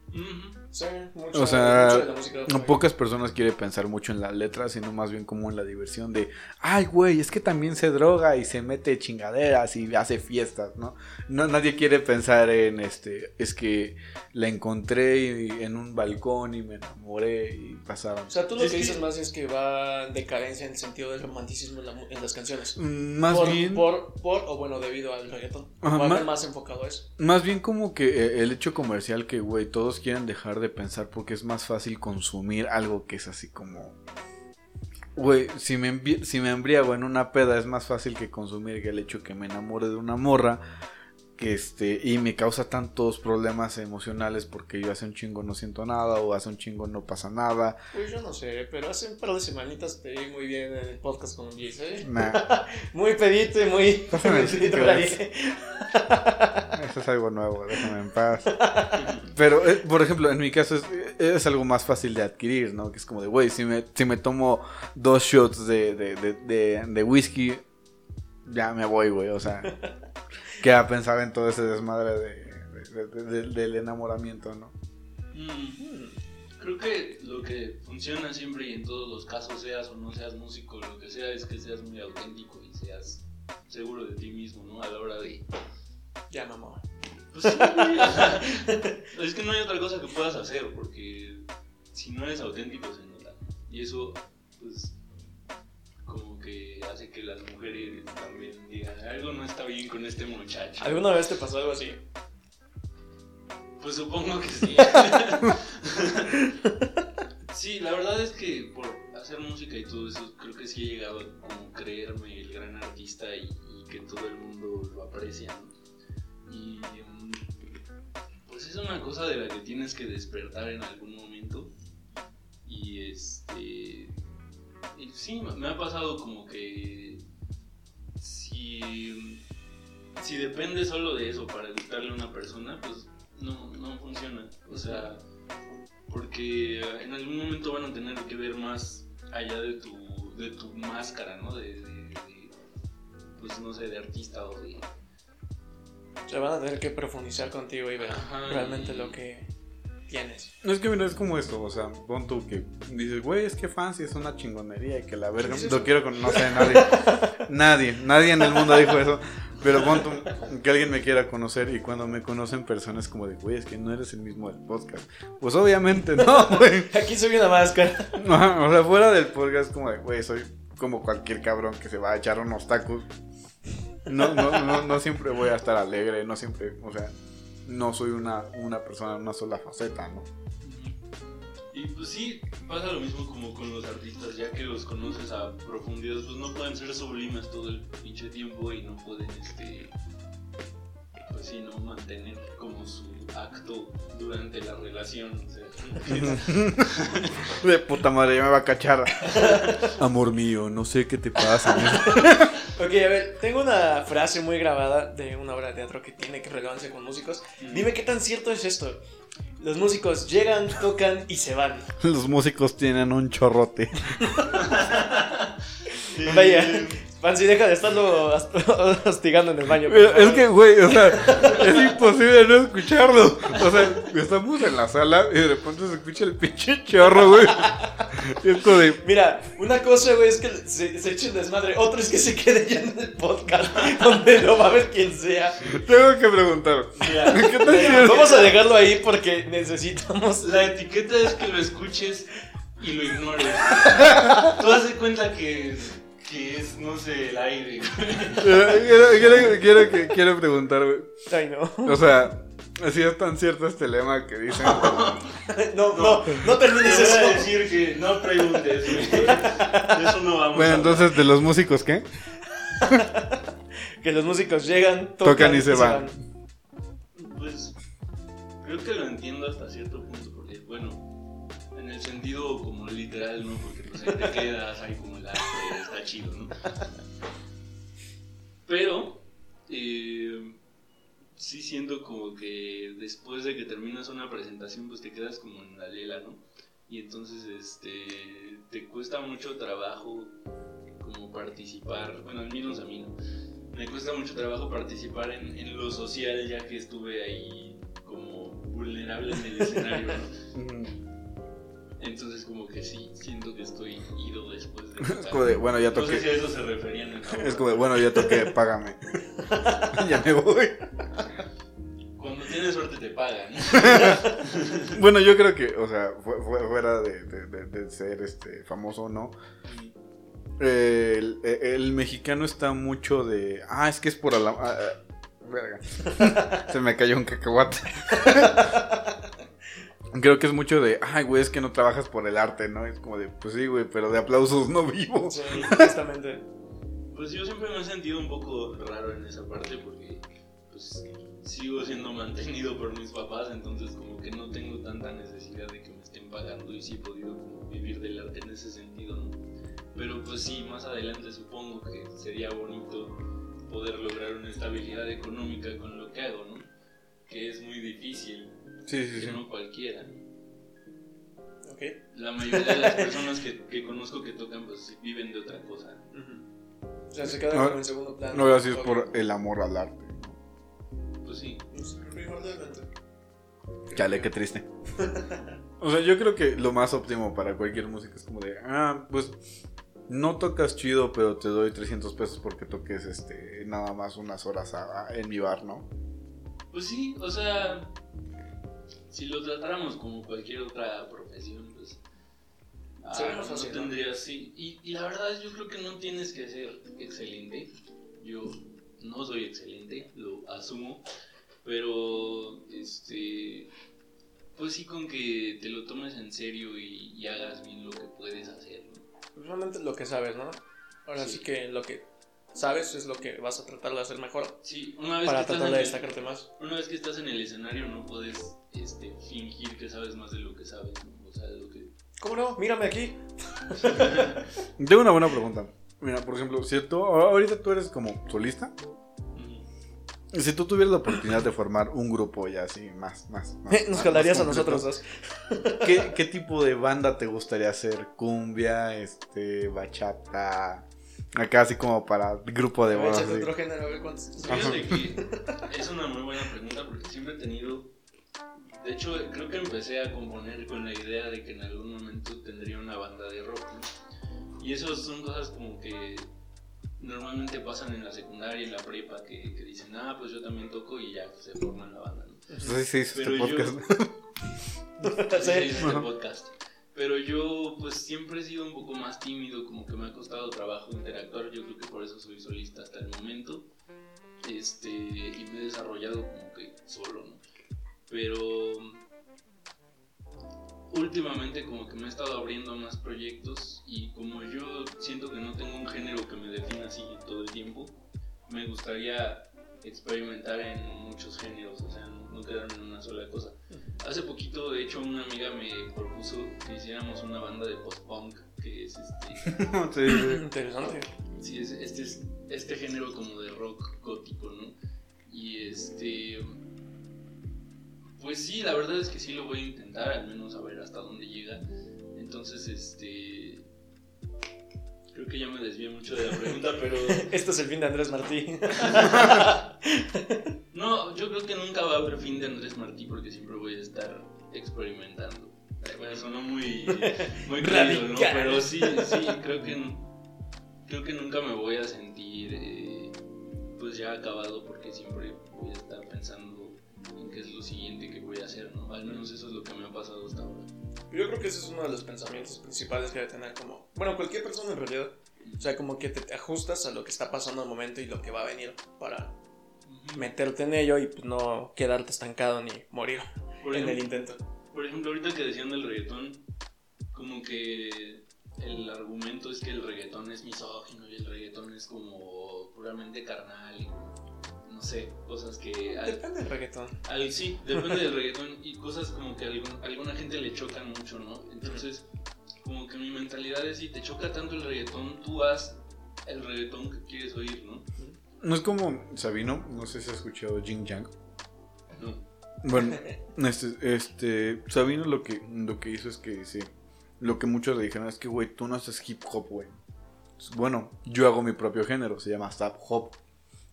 Ujú. Sí, mucho, O sea, mucho de la música hoy. Pocas personas quieren pensar mucho en la letra, sino más bien como en la diversión de, ay, güey, es que también se droga y se mete chingaderas y hace fiestas, ¿no? no nadie quiere pensar en, este, es que la encontré y- en un balcón y me enamoré y pasaron. O sea, tú lo Es que que- dices más es que va en decadencia en el sentido del romanticismo en, la mu- en las canciones. Mm, Más por, bien... Por, por, o bueno, debido al reggaetón. Ajá, más enfocado a eso. Más bien como que eh, el hecho comercial que, güey, todos quieren dejar de pensar porque es más fácil consumir algo que es así como... Güey, si me, si me embriago en una peda es más fácil que consumir que el hecho que me enamore de una morra que este y me causa tantos problemas emocionales porque yo hace un chingo no siento nada o hace un chingo no pasa nada. Pues yo no sé, pero hace un par de semanitas vi muy bien en el podcast con Luis, ¿eh? Nah, Muy pedito y muy... Pedito eso es algo nuevo, déjame en paz. Pero, eh, por ejemplo, en mi caso es, es algo más fácil de adquirir, ¿no? Que es como de, güey, si me, si me tomo dos shots de, de, de, de, de whisky, ya me voy, güey, o sea. Queda pensar en todo ese desmadre de, de- de- de- del enamoramiento, ¿no? Mm, Creo que lo que funciona siempre y en todos los casos, seas o no seas músico, lo que sea, es que seas muy auténtico y seas seguro de ti mismo, ¿no? A la hora de... Ya, mamá. Pues sí, es que no hay otra cosa que puedas hacer, porque si no eres auténtico se nota. Y eso, pues, como que hace que las mujeres también digan, algo no está bien con este muchacho. ¿Alguna vez te pasó algo así? Pues supongo que sí. sí, la verdad es que por hacer música y todo eso, creo que sí he llegado a como creerme el gran artista y, y que todo el mundo lo aprecia. ¿no? Y mm, pues es una cosa de la que tienes que despertar en algún momento. Y este. Sí, me me ha pasado como que. Si. Si depende solo de eso para gustarle a una persona, pues no, no funciona. O sea, porque en algún momento van a tener que ver más allá de tu, de tu máscara, ¿no? De, de- de, pues no sé, de artista o de... O sea, van a tener que profundizar contigo y ver Ajá, realmente y- lo que tienes. No es que mira, es como esto, o sea, pon tú que dices, güey, es que Fancy es una chingonería y que la verga, ¿Qué es lo quiero con, no sé, nadie, nadie, nadie en el mundo dijo eso, pero pon tú que alguien me quiera conocer y cuando me conocen personas como de, güey, es que no eres el mismo del podcast, pues obviamente no, güey, Aquí soy una máscara. Ajá, o sea, fuera del podcast como de, güey, soy como cualquier cabrón que se va a echar unos tacos, no, no, no, no siempre voy a estar alegre, no siempre, o sea, no soy una, una persona una sola faceta, ¿no? Y pues sí, pasa lo mismo como con los artistas, ya que los conoces a profundidad, pues no pueden ser sublimes todo el pinche tiempo y no pueden, este, pues sí, no mantener como su acto durante la relación, o sea, De puta madre, ya me va a cachar. Amor mío, no sé qué te pasa. Ok, a ver, tengo una frase muy grabada de una obra de teatro que tiene que relevancia con músicos. Dime qué tan cierto es esto. Los músicos llegan, tocan y se van. Los músicos tienen un chorrote. Vaya, Fancy, deja de estarlo hostigando en el baño. Es que, güey, o sea, es imposible no escucharlo. O sea, estamos en la sala y de repente se escucha el pinche chorro, güey. De, Mira, una cosa, güey, es que se, se eche el desmadre. Otra es que se quede ya en el podcast, donde lo va a ver quien sea. tengo que preguntar. Mira, ¿Qué tal si- vamos a dejarlo ahí porque necesitamos. La etiqueta es que lo escuches y lo ignores. Tú de cuenta que, que es, no sé, el aire. Quiero, quiero, quiero, que- quiero preguntar, güey. Ay, no. O sea, si es tan cierto este lema que dicen. No, no, no Te termines voy a eso. decir que no preguntes, güey. De eso no vamos Bueno, a entonces, ¿de los músicos qué? Que los músicos llegan, tocan, Tocan y se van. Pues creo que lo entiendo hasta cierto punto, porque bueno, en el sentido como literal, ¿no? Porque pues ahí te quedas, ahí como arte, está chido, ¿no? Pero eh, sí siento como que después de que terminas una presentación, pues te quedas como en la lela, ¿no? Y entonces este te cuesta mucho trabajo como participar, bueno, al menos a mí, ¿no? me cuesta mucho trabajo participar en, en lo social ya que estuve ahí como vulnerable en el escenario, ¿no? Entonces como que sí, siento que estoy ido después de Es como de, bueno, ya No sé si a toqué. eso se referían en. Es como de, bueno, ya toqué, págame. ya me voy. Cuando tienes suerte te pagan. Bueno, yo creo que, o sea, fu- fu- fuera de, de- de- de ser este famoso o no, eh, el, el mexicano está mucho de. Ah, es que es por la. ah, ah, verga. Se me cayó un cacahuate. Creo que es mucho de. Ay, güey, es que no trabajas por el arte, ¿no? Es como de, pues sí, güey, pero de aplausos no vivo. Sí, justamente. Pues yo siempre me he sentido un poco raro en esa parte porque pues sigo siendo mantenido por mis papás, entonces como que no tengo tanta necesidad de que me estén pagando y sí he podido como vivir del arte en ese sentido, ¿no? Pero pues sí, más adelante supongo que sería bonito poder lograr una estabilidad económica con lo que hago, ¿no? Que es muy difícil, Sí, sí, que sí. no cualquiera. Ok. La mayoría de las personas que, que conozco que tocan pues viven de otra cosa. O sea, se queda No, como en segundo plano. No, así es por el amor al arte. pues sí. Pues. Chale, qué triste. O sea, yo creo que lo más óptimo para cualquier música es como de, ah, pues no tocas chido, pero te doy 300 pesos porque toques este nada más unas horas a- a- en mi bar, ¿no? Pues sí, o sea, si lo tratáramos como cualquier otra profesión, pues ah, no fácil, ¿no? tendrías, sí. Y, y la verdad es, yo creo que no tienes que ser excelente. Yo no soy excelente, lo asumo, pero este, pues sí con que te lo tomes en serio y, y hagas bien lo que puedes hacer. ¿no? Pues realmente lo que sabes, ¿no? Ahora sí. Sí. que lo que sabes es lo que vas a tratar de hacer mejor Sí, una vez para que tratar el- más. Una vez que estás en el escenario no puedes este, fingir que sabes más de lo que sabes, ¿no? O sea, lo que... ¿Cómo no? Mírame aquí. Tengo una buena pregunta. Mira, por ejemplo, si tú, ahorita tú eres como solista, Ujú. si tú tuvieras la oportunidad de formar un grupo ya así, más, más, más- Nos más jalarías a nosotros dos. ¿Qué, ¿Qué tipo de banda te gustaría hacer? ¿Cumbia, este, bachata? Acá así como para grupo de así. otro género, a ver cuántos. Fíjate que es una muy buena pregunta porque siempre he tenido. De hecho, creo que empecé a componer con la idea de que en algún momento tendría una banda de rock. ¿no? Y eso son cosas como que normalmente pasan en la secundaria y en la prepa que, que dicen, ah, pues yo también toco y ya se forman la banda. ¿no? Sí, sí, este Pero yo- podcast. Sí, Sí. es este podcast. Pero yo pues siempre he sido un poco más tímido, como que me ha costado trabajo interactuar, yo creo que por eso soy solista hasta el momento. Este, y me he desarrollado como que solo, ¿no? Pero últimamente como que me he estado abriendo a más proyectos y como yo siento que no tengo un género que me defina así todo el tiempo, me gustaría experimentar en muchos géneros, o sea, no, no quedarme en una sola cosa. Hace poquito, de hecho, una amiga me propuso que hiciéramos una banda de post-punk, que es este, Sí, sí. Interesante. sí, es, este, es- este género como de rock gótico, ¿no? Y este, pues sí, la verdad es que sí lo voy a intentar, al menos a ver hasta dónde llega. Entonces, este, creo que ya me desvié mucho de la pregunta, pero... Este es el fin de Andrés Martí. No, yo creo que nunca va a haber fin de Andrés Martí porque siempre voy a estar experimentando. Bueno, sonó muy, muy creído, ¿no? Radical. Pero sí, sí, creo que, creo que nunca me voy a sentir eh, pues ya acabado porque siempre voy a estar pensando qué es lo siguiente que voy a hacer, ¿no? Al menos eso es lo que me ha pasado hasta ahora. Yo creo que ese es uno de los pensamientos principales que debe tener como... Bueno, cualquier persona en realidad. O sea, como que te, ajustas a lo que está pasando al momento y lo que va a venir para meterte en ello y pues, no quedarte estancado ni morir Por en el ejemplo, intento. Por ejemplo, ahorita que decían del reggaetón, como que el argumento es que el reggaetón es misógino y el reggaetón es como puramente carnal y no sé, cosas que... Al, Depende del reggaetón. al- sí, depende del reggaetón y cosas como que a algún- alguna gente le chocan mucho, ¿no? Entonces, como que mi mentalidad es si te choca tanto el reggaetón, tú haz el reggaetón que quieres oír, ¿no? No es como Sabino, no sé si has escuchado Jing Yang. No. Bueno, este, este, Sabino lo que, lo que hizo es que sí, lo que muchos le dijeron es que, güey, tú no haces hip hop, güey. Bueno, yo hago mi propio género, se llama Zap Hop.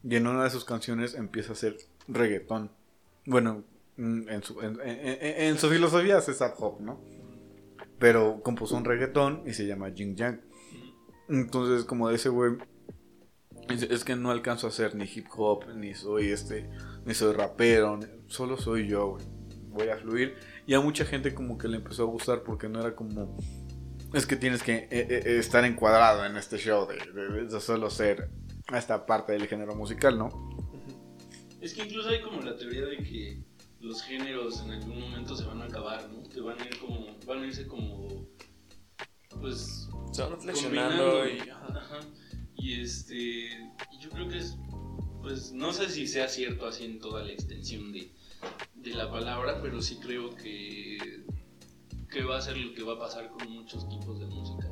Y en una de sus canciones empieza a hacer reggaetón. Bueno, mm, en su, en, filosofía hace Zap Hop, ¿no? Pero compuso un reggaetón y se llama Jing Yang. Entonces, como de ese güey, es, es que no alcanzo a hacer ni hip hop, ni soy este, ni soy rapero, solo soy yo, güey. Voy a fluir. Y a mucha gente como que le empezó a gustar porque no era como... Es que tienes que eh, eh, estar encuadrado en este show de, de- de solo ser esta parte del género musical, ¿no? Es que incluso hay como la teoría de que los géneros en algún momento se van a acabar, ¿no? Que van a ir como, van a irse como, pues, Se van flexionando combinando. y... ajá. Y este, yo creo que es, pues, no sé si sea cierto así en toda la extensión de, de la palabra, pero sí creo que, que va a ser lo que va a pasar con muchos tipos de música.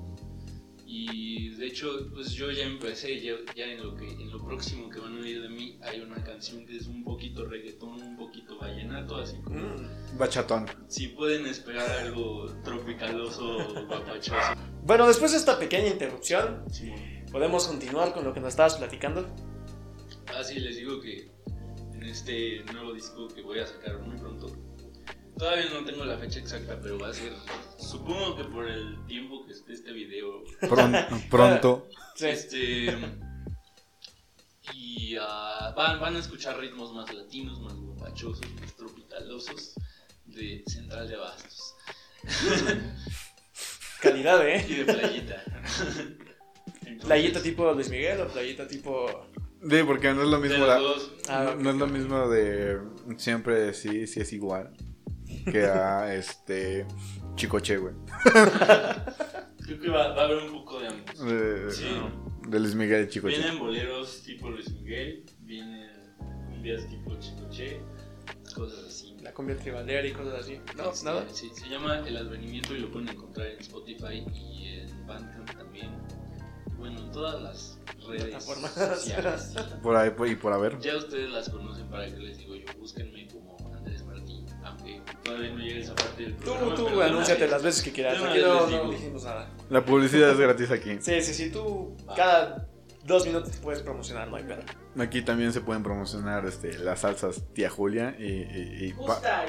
Y de hecho, pues yo ya empecé, ya, ya en, lo que, en lo próximo que van a oír de mí hay una canción que es un poquito reggaetón, un poquito vallenato, así como Mm. Bachatón. si pueden esperar algo tropicaloso, guapachoso. Bueno, después de esta pequeña interrupción, Simón. podemos continuar con lo que nos estabas platicando. Ah, sí, les digo que en este nuevo disco que voy a sacar muy pronto. Todavía no tengo la fecha exacta, pero va a ser, supongo que por el tiempo que esté este video, Pron- pronto. Sí. este, y ah, van, van a escuchar ritmos más latinos, más bombachosos, más tropicalosos de Central de Abastos Calidad, ¿eh? y de Playita. Entonces, Playita tipo Luis Miguel o playita tipo. Sí, porque no es lo de mismo. los la- dos, Ah, no es lo mismo de siempre sí, sí es igual. Que a este Chicoche, güey. creo que va, va a haber un poco de ambos. De, Sí. de Luis Miguel y Chicoche. Vienen boleros tipo Luis Miguel, vienen cumbias tipo Chicoche, cosas así. La cumbia tribandera y cosas así. No, Este, nada. Sí, se llama El Advenimiento y lo pueden encontrar en Spotify y en Bandcamp también. Bueno, en todas las redes sociales. Por ahí y por haber. Ya ustedes las conocen para que les digo yo, búsquenme como Todavía no llegue esa parte del Tú, programa. tú una anúnciate las veces que quieras. Aquí no, dijimos nada. La publicidad es gratis aquí. Sí, sí, sí. Tú cada dos minutos te puedes promocionar, no hay pedo. Aquí también se pueden promocionar este, las salsas Tía Julia y, y- y pa- Justa.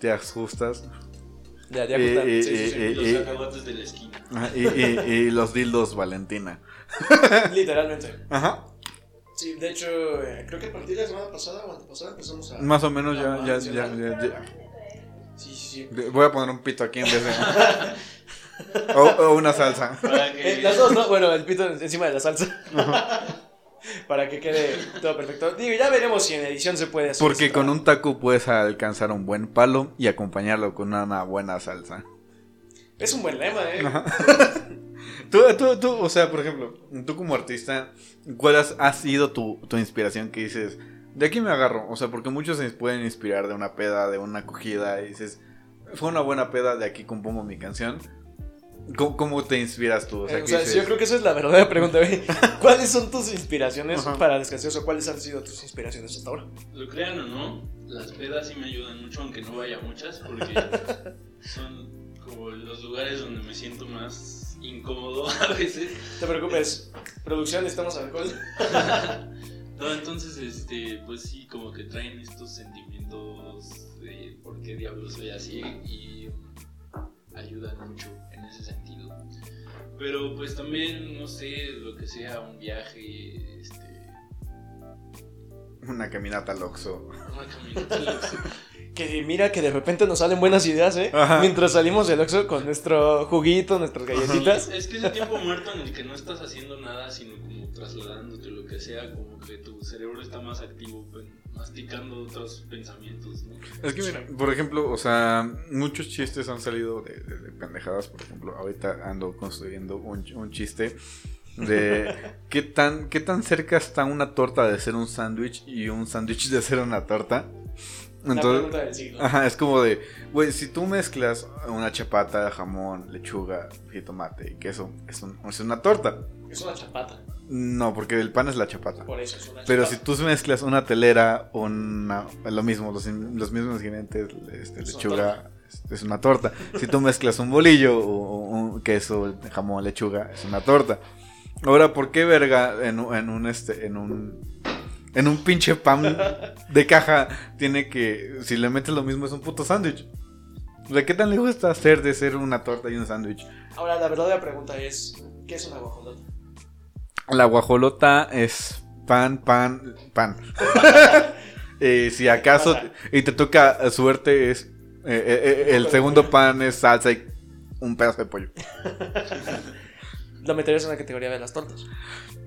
Tías Justas. Ya, ya, Eh, eh, Sí, sí, sí. eh, Los eh, cacahuates de la esquina. Y- y los dildos Valentina. Literalmente. Ajá. Sí, de hecho, eh, creo que a partir de la semana pasada o antepasada empezamos a. Más o menos ya, ya, ya, mencionar. ya- ya. Sí, sí, sí. Voy a poner un pito aquí en vez de. o, o una salsa. Que Eh, las dos, ¿no? Bueno, el pito encima de la salsa. Para que quede todo perfecto. Digo, ya veremos si en edición se puede hacer. Porque con un taco puedes alcanzar un buen palo y acompañarlo con una buena salsa. Es un buen lema, ¿eh? Tú, tú, tú, o sea, por ejemplo, tú como artista, ¿cuál has- ha sido tu, tu inspiración que dices, de aquí me agarro? O sea, porque muchos se pueden inspirar de una peda, de una acogida, y dices, fue una buena peda, de aquí compongo mi canción. ¿Cómo, cómo te inspiras tú? O sea, Eh, o ¿qué sea, dices? yo creo que esa es la verdadera pregunta. ¿Cuáles son tus inspiraciones Ajá. para las canciones o cuáles han sido tus inspiraciones hasta ahora? Lo crean o no, las pedas sí me ayudan mucho, aunque no vaya muchas, porque son como los lugares donde me siento más incómodo a veces. No te preocupes, producción, necesitamos alcohol. No, entonces, este, pues sí, como que traen estos sentimientos de por qué diablos soy así y ayudan mucho en ese sentido. Pero pues también, no sé, lo que sea, un viaje, este, Una caminata al Oxxo. una caminata al Oxxo. Que mira que de repente nos salen buenas ideas, ¿eh? Ajá. Mientras salimos del Oxxo con nuestro juguito, nuestras galletitas. Sí, es que ese tiempo muerto en el que no estás haciendo nada, sino como trasladándote lo que sea, como que tu cerebro está más activo, pues, masticando otros pensamientos, ¿no? Es que, mira, por ejemplo, o sea, muchos chistes han salido de, de- de pendejadas. Por ejemplo, ahorita ando construyendo un, un chiste de qué tan, qué tan cerca está una torta de ser un sándwich y un sándwich de ser una torta. La Entonces, pregunta del siglo. ajá, es como de, güey, si tú mezclas una chapata, jamón, lechuga, jitomate y queso, es, un- es una torta. Es una chapata, No, porque el pan es la chapata. por eso es una Pero si tú mezclas una telera, una, lo mismo, los, los mismos ingredientes, este, lechuga, es, una torta. Si tú mezclas un bolillo, o, un queso, jamón, lechuga, es una torta. Ahora, ¿por qué verga en, un- en un este, en un, en un pinche pan de caja tiene que, si le metes lo mismo es un puto sándwich? O sea, ¿qué tan lejos está hacer de ser una torta y un sándwich? Ahora, la verdadera pregunta es: ¿qué es una guajolota? La guajolota es pan, pan, pan. Eh, si acaso y te toca suerte es eh, eh, el segundo pan es salsa y un pedazo de pollo. Lo meterías en la categoría de las tortas.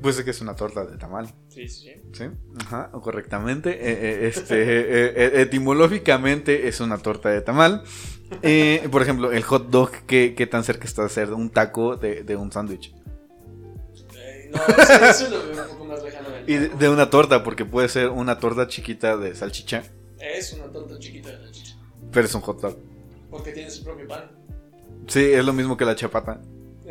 Pues es que es una torta de tamal, Sí, sí, sí. ¿sí? Ajá, correctamente. Eh, eh, este, eh, etimológicamente es una torta de tamal. Por ejemplo, el hot dog, ¿qué, qué tan cerca está de ser un taco de, de un sándwich? No, eso lo veo un poco más lejano del Y de, de una torta, porque puede ser una torta chiquita de salchicha, Es una torta chiquita de la chicha. pero es un hot dog. Porque tiene su propio pan. Sí, es lo mismo que la chapata.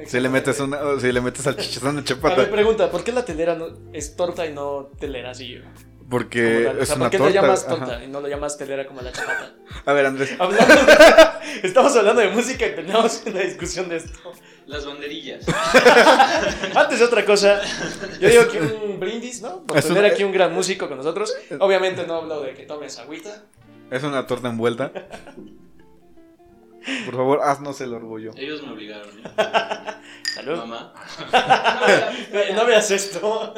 Si le metes una, o si le metes salchichas a una A ver, chapata, pregunta, ¿por qué la telera no es torta y no telera así? Porque? O es sea, una ¿por qué torta. lo llamas ajá. torta y no lo llamas telera como la chapata? A ver, Andrés, Hablando de- estamos hablando de música y terminamos una discusión de esto. Las banderillas. Antes de otra cosa, yo digo que un brindis, ¿no? Por Es tener aquí un gran músico con nosotros. Obviamente no hablo de que tomes agüita. Es una torta envuelta. Por favor, haznos el orgullo. Ellos me obligaron, ¿eh? Salud. Mamá. No veas esto.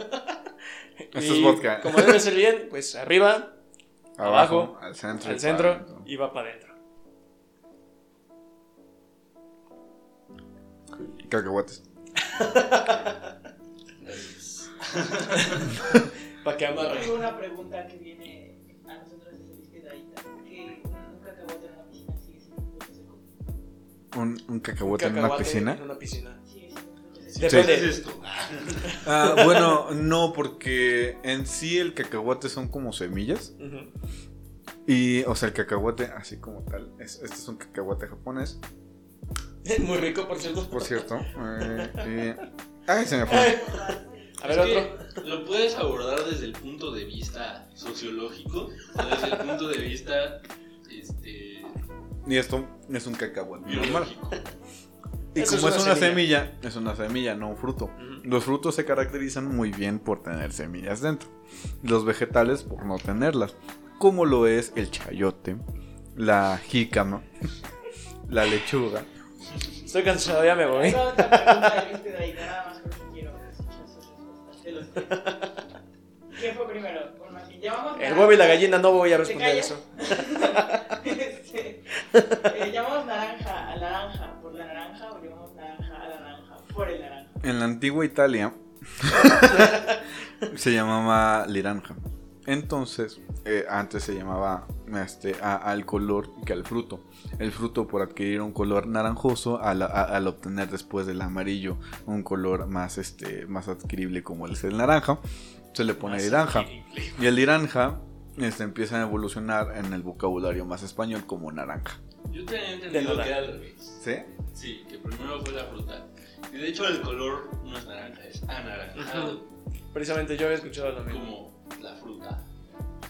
Esto es vodka. Como debe ser bien, pues arriba, Abajo, Abajo, al centro. y al centro y va para adentro. Cacahuates. Para que amarre. Tengo una pregunta que viene Un, un cacahuate en una piscina. En una piscina. Sigue siendo un fruto seco. ¿Qué Depende. es esto? Ah, bueno, no, porque en sí el cacahuate son como semillas. Y, o sea, el cacahuate, así como tal. Es, este es un cacahuate japonés, Muy rico, por cierto. por cierto. Eh, y- Ay, se me fue. A ver, Es otro. que lo puedes abordar desde el punto de vista sociológico, o desde el punto de vista Y esto es un cacahuate normal. Y Eso como es es una semilla, es una semilla, no un fruto. Los frutos se caracterizan muy bien por tener semillas dentro. Los vegetales por no tenerlas. Como lo es el chayote, la jícama, la lechuga. Estoy cansado, ya me voy. ¿Quién fue primero? El huevo y la gallina no voy a responder ¿Te eso. Eh, llamamos naranja al naranja por la naranja o llamamos naranja a la naranja por el naranja. En la antigua Italia se llamaba liranja. Entonces, eh, antes se llamaba este, a- al color que al fruto. El fruto por adquirir un color naranjoso al, a- al obtener después del amarillo un color más, este, más adquirible como es el naranja, se le pone Más liranja. adquirible. Y el liranja este, empieza a evolucionar en el vocabulario más español como naranja. Yo tenía De entendido que era al revés. ¿Sí? Sí, que primero fue la fruta. Y de hecho el color no es naranja, es anaranjado, Precisamente yo había escuchado lo mismo. como la fruta.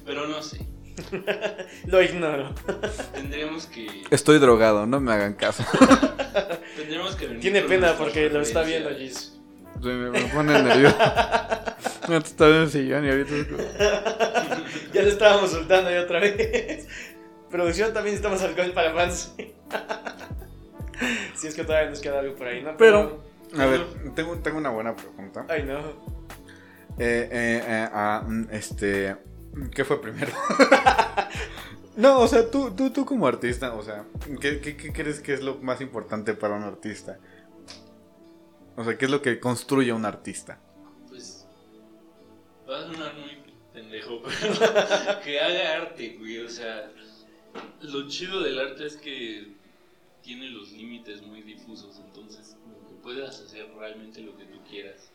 Pero no sé, Lo ignoro. tendríamos que... Estoy drogado, no me hagan caso. Tendríamos que venir Tiene pena porque lo está viendo. Gis. Sí, me, me pone nervioso. No estaba en el sillón y ahorita. Ya lo estábamos soltando ahí otra vez. Producción también estamos alcohol para fans. si es que todavía nos queda algo por ahí, ¿no? Pero- A ver, tengo, tengo una buena pregunta. Ay, no. Eh, eh, eh, ah, mm, este. ¿Qué fue primero? no, o sea, tú, tú, tú como artista, o sea, ¿qué, qué, qué crees que es lo más importante para un artista? O sea, ¿qué es lo que construye un artista? Pues va a sonar muy pendejo, pero que haga arte, güey. O sea, lo chido del arte es que tiene los límites muy difusos, entonces como que puedas hacer realmente lo que tú quieras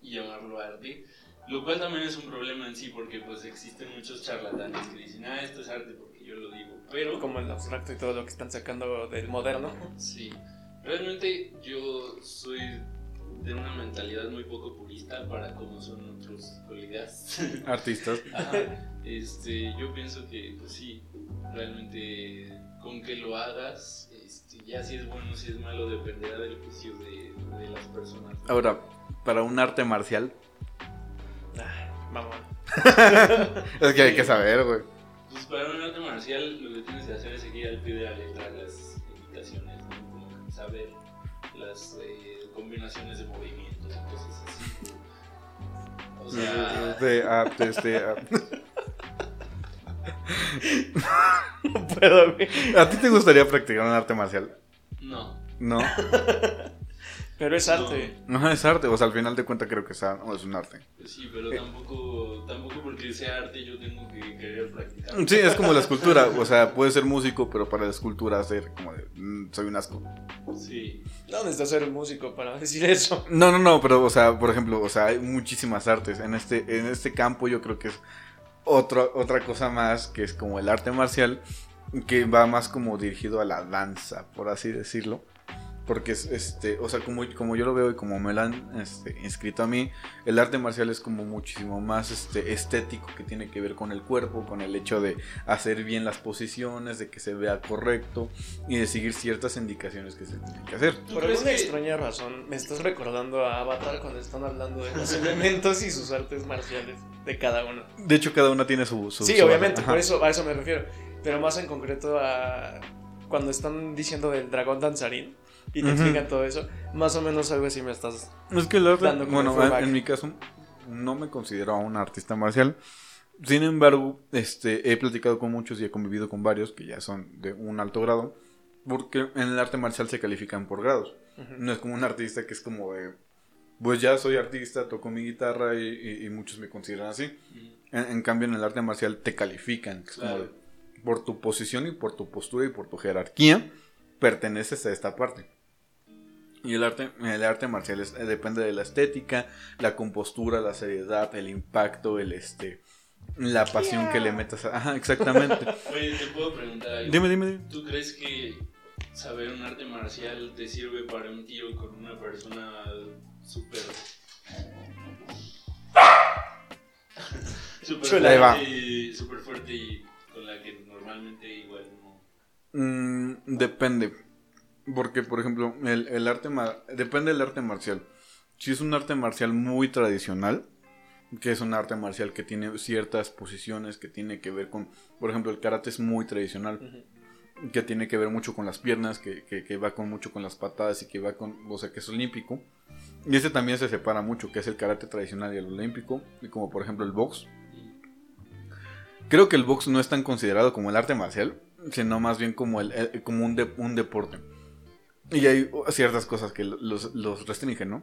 y llamarlo arte. Lo cual también es un problema en sí, porque pues existen muchos charlatanes que dicen, ah, esto es arte porque yo lo digo, pero... Como el abstracto y todo lo que están sacando del moderno. Sí, realmente yo soy de una mentalidad muy poco purista para como son otros colegas. Artistas. Ajá. Este, yo pienso que, pues sí, realmente con que lo hagas, este, ya si es bueno, si es malo, dependerá del juicio de, de las personas. Ahora, para un arte marcial, Ah, mamón. es que hay que saber, güey. Pues para un arte marcial lo que tienes que hacer es seguir al pie de la letra las indicaciones, ¿no? Saber las eh, combinaciones de movimientos y cosas así. O sea, De, ah, este, No puedo, güey. ¿A ti te gustaría practicar un arte marcial? no. No. Pero es arte. No es arte, o sea, al final de cuentas creo que es, ar- o es un arte. Pues sí, pero tampoco, tampoco porque sea arte yo tengo que querer practicar. Sí, es como la escultura, o sea, puede ser músico, pero para la escultura hacer como de, "Mm, soy un asco. Sí, No necesitas ser un músico para decir eso. No, no, no, pero, o sea, por ejemplo, o sea, hay muchísimas artes. En este, en este campo yo creo que es otro, otra cosa más, que es como el arte marcial, que va más como dirigido a la danza, por así decirlo. Porque es, este, o sea, como, como yo lo veo y como me lo han este, inscrito a mí, el arte marcial es como muchísimo más este, estético que tiene que ver con el cuerpo, con el hecho de hacer bien las posiciones, de que se vea correcto y de seguir ciertas indicaciones que se tienen que hacer. ¿Tú Por alguna que- extraña razón, me estás recordando a Avatar cuando están hablando de los elementos y sus artes marciales de cada uno. De hecho, cada una tiene su... su Sí, su- obviamente, ajá. por eso, a eso me refiero. Pero más en concreto a cuando están diciendo del dragón danzarín y te Ujú. explican todo eso, más o menos algo así me estás... Es que Dando bueno, throwback. en mi caso, no me considero un artista marcial. Sin embargo, este, he platicado con muchos y he convivido con varios que ya son de un alto grado. Porque en el arte marcial se califican por grados. Ujú. No es como un artista que es como de. Pues ya soy artista, toco mi guitarra y, y- y muchos me consideran así. En, en cambio, en el arte marcial te califican. que es como Claro. de, por tu posición y por tu postura y por tu jerarquía, perteneces a esta parte. Y el arte, el arte marcial es- eh, depende de la estética, la compostura, la seriedad, el impacto, el este, la pasión que le metas. A, ajá, exactamente. Oye, te puedo preguntar algo. dime, dime, dime. ¿Tú crees que saber un arte marcial te sirve para un tiro con una persona súper. súper fuerte, y- súper fuerte y con la que normalmente igual. Mm, depende. Porque, por ejemplo, el, el arte mar- depende del arte marcial. Si es un arte marcial muy tradicional, que es un arte marcial que tiene ciertas posiciones que tiene que ver con, por ejemplo, el karate es muy tradicional, que tiene que ver mucho con las piernas, que, que- que va con mucho con las patadas y que va con, o sea, que es olímpico. Y ese también se separa mucho, que es el karate tradicional y el olímpico, y como por ejemplo el box. Creo que el box no es tan considerado como el arte marcial, sino más bien como, el, el- como un, de- un deporte. Y hay ciertas cosas que los, los restringen, ¿no?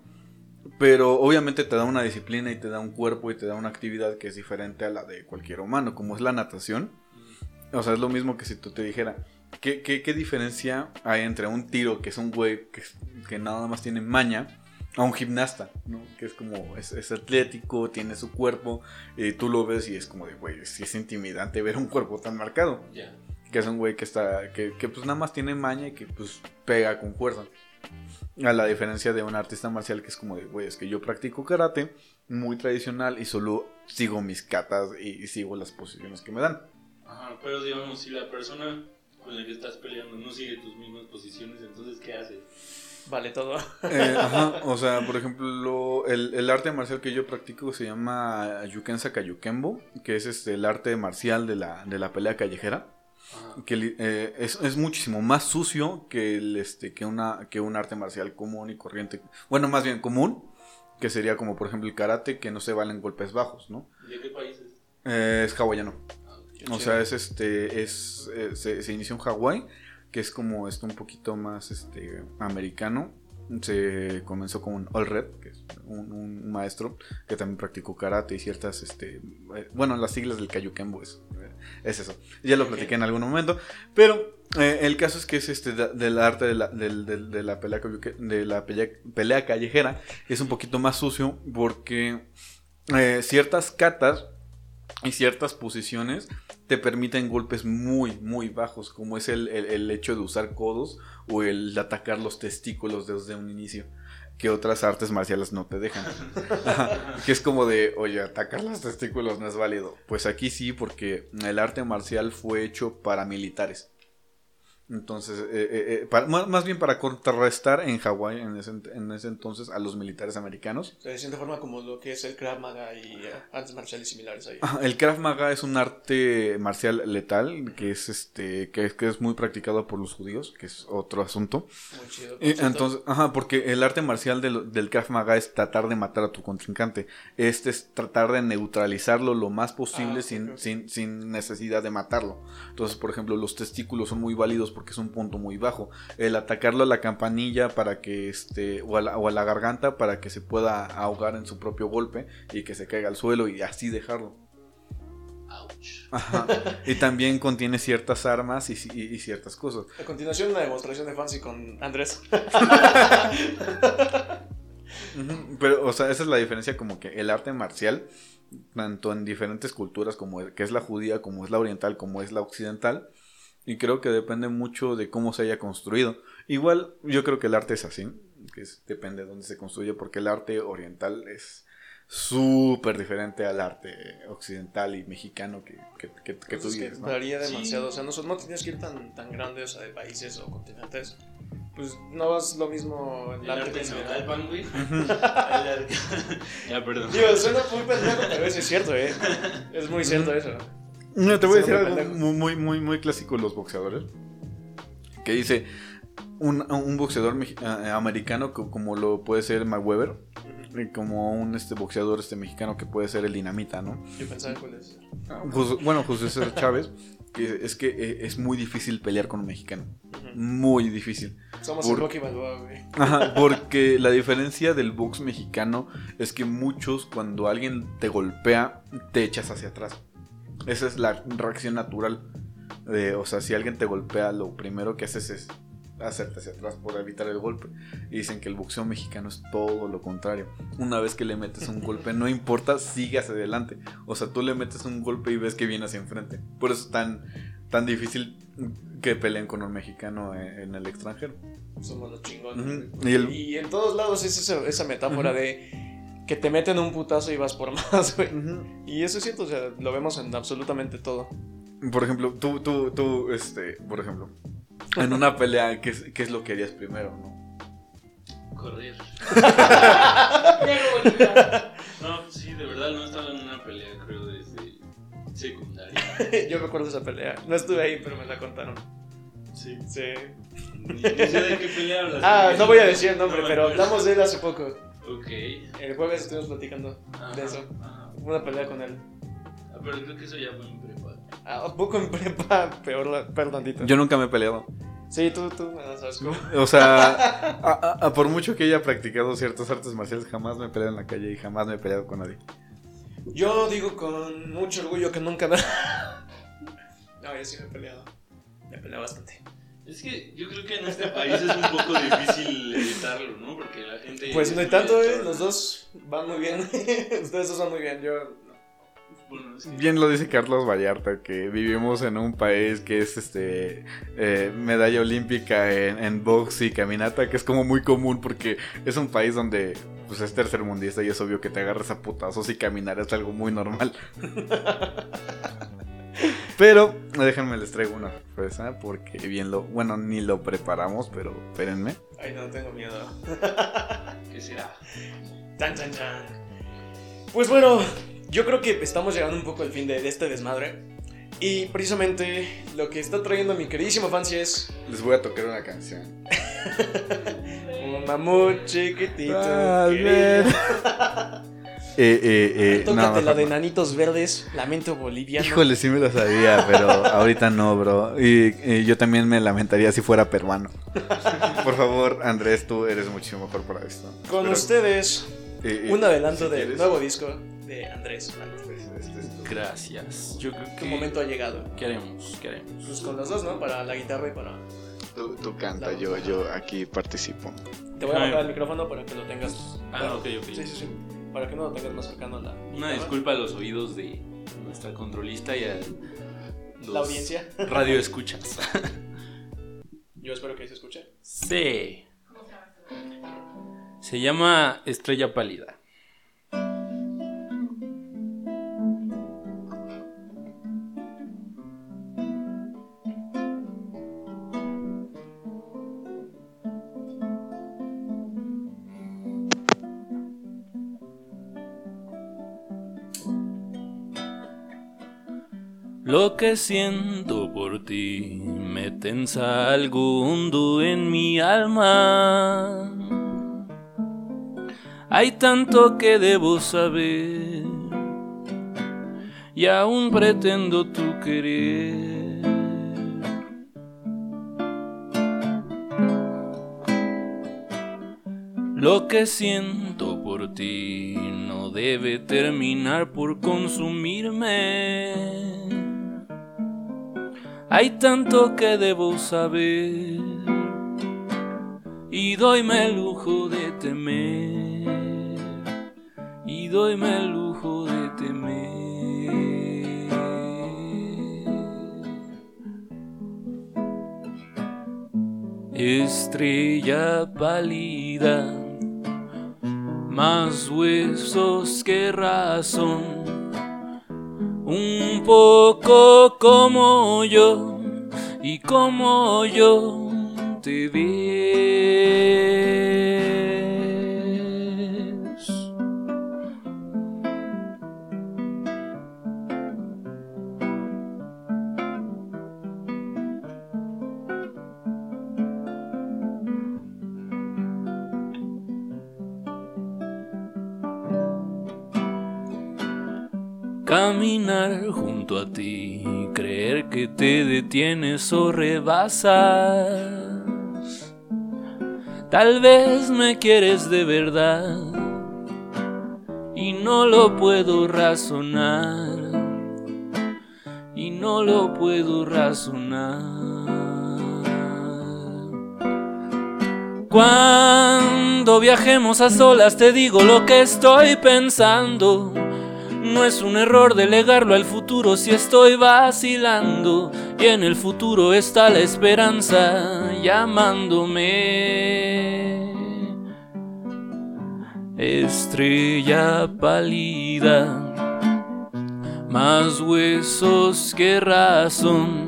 Pero obviamente te da una disciplina y te da un cuerpo y te da una actividad que es diferente a la de cualquier humano, como es la natación. O sea, es lo mismo que si tú te dijera, ¿qué, qué, qué diferencia hay entre un tiro, que es un güey que, que nada más tiene maña, a un gimnasta, ¿no? Que es como, es, es atlético, tiene su cuerpo, y tú lo ves y es como de, güey, sí es intimidante ver un cuerpo tan marcado. Ya. Que es un güey que está, que, que pues nada más tiene maña y que pues pega con fuerza. A la diferencia de un artista marcial que es como de, güey, es que yo practico karate muy tradicional y solo sigo mis katas y, y sigo las posiciones que me dan. Ajá, pero digamos, si la persona con la que estás peleando no sigue tus mismas posiciones, entonces ¿qué haces? Vale todo. Eh, ajá, o sea, por ejemplo, el, el arte marcial que yo practico se llama Yuken Sakayukembo, que es este, el arte marcial de la, de la pelea callejera. Ajá. que eh, es, es muchísimo más sucio que el este que una que un arte marcial común y corriente bueno más bien común que sería como por ejemplo el karate que no se valen golpes bajos no ¿De qué países? Eh, es hawaiano Ah, o sea es este es eh, se, se inició en Hawái que es como esto un poquito más este americano se comenzó con un All Red que es un, un maestro que también practicó karate y ciertas este eh, bueno las siglas del Kayukembo es, es eso. Ya lo platiqué en algún momento pero eh, el caso es que es este del arte de la, de la pelea de la pelea, pelea callejera es un poquito más sucio porque eh, ciertas catas y ciertas posiciones te permiten golpes muy, muy bajos, como es el, el- el hecho de usar codos o el atacar los testículos desde un inicio, que otras artes marciales no te dejan. Que es como de, oye, atacar los testículos no es válido. Pues aquí sí, porque el arte marcial fue hecho para militares. Entonces, eh, eh, eh, para- más, bien para contrarrestar en Hawái en ese, en ese entonces a los militares americanos. De cierta forma como lo que es el Krav Maga y eh, artes marciales similares ahí. El Krav Maga es un arte marcial letal que es este que es, que es muy practicado por los judíos, que es otro asunto. Muy chido. Entonces, ajá, porque el arte marcial del, del Krav Maga es tratar de matar a tu contrincante. Este es tratar de neutralizarlo lo más posible Ah, sin, sin, sin necesidad de matarlo. Entonces, por ejemplo, los testículos son muy válidos porque es un punto muy bajo. El atacarlo a la campanilla para que este, o a la, o a la garganta para que se pueda ahogar en su propio golpe y que se caiga al suelo y así dejarlo. Ouch. Ajá. Y también contiene ciertas armas y, y- y ciertas cosas. A continuación una demostración de fancy con Andrés. Pero, o sea, esa es la diferencia como que el arte marcial, tanto en diferentes culturas como el- que es la judía, como es la oriental, como es la occidental, Y creo que depende mucho de cómo se haya construido. Igual, yo creo que el arte es así, que es- depende de dónde se construye, porque el arte oriental es súper diferente al arte occidental y mexicano que, que, que- que Pues tú es que dices, ¿no? varía Sí. demasiado. O sea, no, no tienes que ir tan, tan grande, o sea, de países o continentes. Pues no es lo mismo el El arte arte en güey. Ya, perdón. Digo, suena muy pendejo, pero eso es cierto, ¿eh? Es muy cierto eso. No, te voy a decir algo muy muy, muy, clásico de los boxeadores. Que dice, un, un boxeador meji- eh, americano co- como lo puede ser Mayweather, y como un este boxeador este mexicano que puede ser el Dinamita, ¿no? Yo pensaba cuál es. José- bueno, José César Chávez, que es que eh, es muy difícil pelear con un mexicano. Muy difícil. Somos Por- el Rocky Balboa, güey. Ajá, porque la diferencia del box mexicano es que muchos cuando alguien te golpea te echas hacia atrás. Esa es la reacción natural. de- o sea, si alguien te golpea, lo primero que haces es hacerte hacia atrás por evitar el golpe. Y dicen que el boxeo mexicano es todo lo contrario. Una vez que le metes un golpe, no importa, sigue hacia adelante. O sea, tú le metes un golpe y ves que viene hacia enfrente. Por eso es tan, tan difícil que peleen con un mexicano en- en el extranjero. Somos los chingones. Y el- Y en todos lados es esa, esa metáfora de que te meten un putazo y vas por más, güey. Y eso es cierto, o sea, lo vemos en absolutamente todo. Por ejemplo, tú, tú, tú, este, por ejemplo, en una pelea, ¿qué es, qué es lo que harías primero, no? Correr. No, pues sí, de verdad no estaba en una pelea, creo, desde secundaria. Yo recuerdo esa pelea. No estuve ahí, pero me la contaron. Sí. Sí. Ni, ni sé de qué pelea hablas. Ah, no voy a decir el nombre, No pero hablamos de él hace poco. Ok. El jueves estuvimos platicando Ajá, de eso. ajá. Una pelea con él. Ah, pero creo que eso ya fue en prepa. Ah, un poco en prepa, peor, la- peor tantito. Yo nunca me he peleado. Sí, tú, tú, me sabes cómo. O sea, a- a- a por mucho que haya practicado ciertas artes marciales, jamás me he peleado en la calle y jamás me he peleado con nadie. Yo digo con mucho orgullo que nunca me... No, yo sí me he peleado. Me he peleado bastante. Es que yo creo que en este país es un poco difícil evitarlo, ¿no? Porque la gente. Pues no hay tanto, eh. Los dos van muy bien. Ustedes dos van muy bien. Yo. Bueno, es que- Bien lo dice Carlos Vallarta, que vivimos en un país que es este eh, medalla olímpica en, en box y caminata, que es como muy común porque es un país donde pues es tercermundista y es obvio que te agarras a putazos y caminar es algo muy normal. Pero déjenme les traigo una sorpresa porque bien lo, bueno, ni lo preparamos, pero espérenme. Ay, no tengo miedo. ¿Qué será? Tan, tan, tan. Pues bueno, yo creo que estamos llegando un poco al fin de, de este desmadre. Y precisamente lo que está trayendo mi queridísimo Fancy es Les voy a tocar una canción. un mamut chiquitito. Eh, eh, eh, no, Tócate la mejor de no. nanitos verdes, lamento boliviano. Híjole, sí me lo sabía, pero ahorita no, bro. Y, y yo también me lamentaría si fuera peruano. Por favor, Andrés, tú eres muchísimo mejor para esto. Con Espero- ustedes, eh, eh, un adelanto si del quieres, nuevo disco de Andrés. este es tu- Gracias. Yo creo que. ¿Qué momento ha llegado? ¿Qué haremos? ¿Qué haremos? Pues con los dos, ¿no? Para la guitarra y para... Tú, tú canta, yo, yo aquí participo. Te voy a bajar el micrófono para que lo tengas... Ah, ok, ok. Sí, sí, sí. Para que no lo tengas más cercano a la... Una disculpa a los oídos de nuestra controlista y a los La audiencia. Radio escuchas. Yo espero que se escuche. sí. Se llama Estrella Pálida. Lo que siento por ti me tensa algo hondo en mi alma. Hay tanto que debo saber y aún pretendo tu querer. Lo que siento por ti no debe terminar por consumirme. Hay tanto que debo saber y doyme el lujo de temer. Y doyme el lujo de temer. estrella pálida, más huesos que razón, un poco como yo y como yo te ves. Caminar junto a ti, creer que te detienes o rebasas. Tal vez me quieres de verdad y no lo puedo razonar. Y no lo puedo razonar. Cuando viajemos a solas te digo lo que estoy pensando. No es un error delegarlo al futuro si estoy vacilando y en el futuro está la esperanza llamándome. Estrella pálida, más huesos que razón.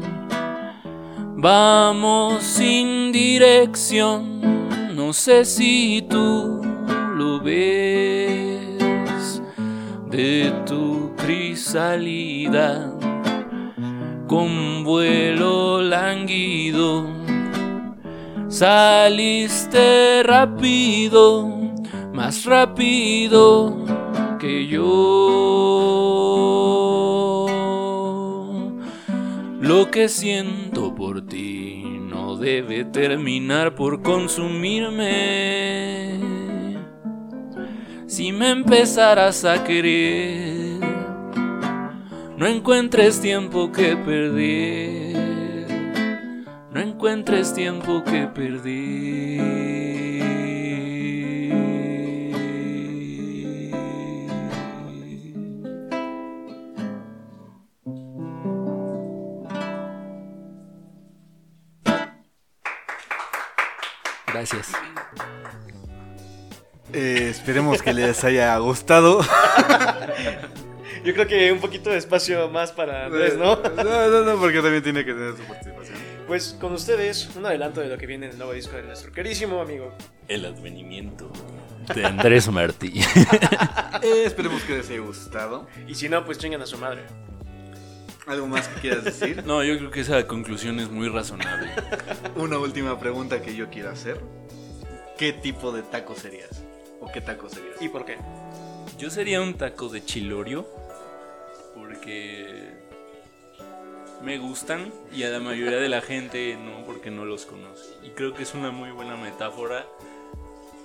Vamos sin dirección, no sé si tú lo ves de tu crisalida con vuelo languido. Saliste rápido, más rápido que yo. Lo que siento por ti no debe terminar por consumirme si me empezaras a querer, no encuentres tiempo que perder, no encuentres tiempo que perder. Gracias. Eh, esperemos que les haya gustado. Yo creo que un poquito de espacio más para Andrés, ¿no? No, no, no, porque también tiene que tener su participación. Pues con ustedes, un adelanto de lo que viene en el nuevo disco de nuestro querísimo amigo. El advenimiento de Andrés Martí. Eh, esperemos que les haya gustado. Y si no, pues chingan a su madre. ¿Algo más que quieras decir? No, yo creo que esa conclusión es muy razonable. Una última pregunta que yo quiero hacer. ¿Qué tipo de taco serías? ¿O qué taco serías? ¿Y por qué? Yo sería un taco de chilorio porque me gustan y a la mayoría de la gente no porque no los conoce. Y creo que es una muy buena metáfora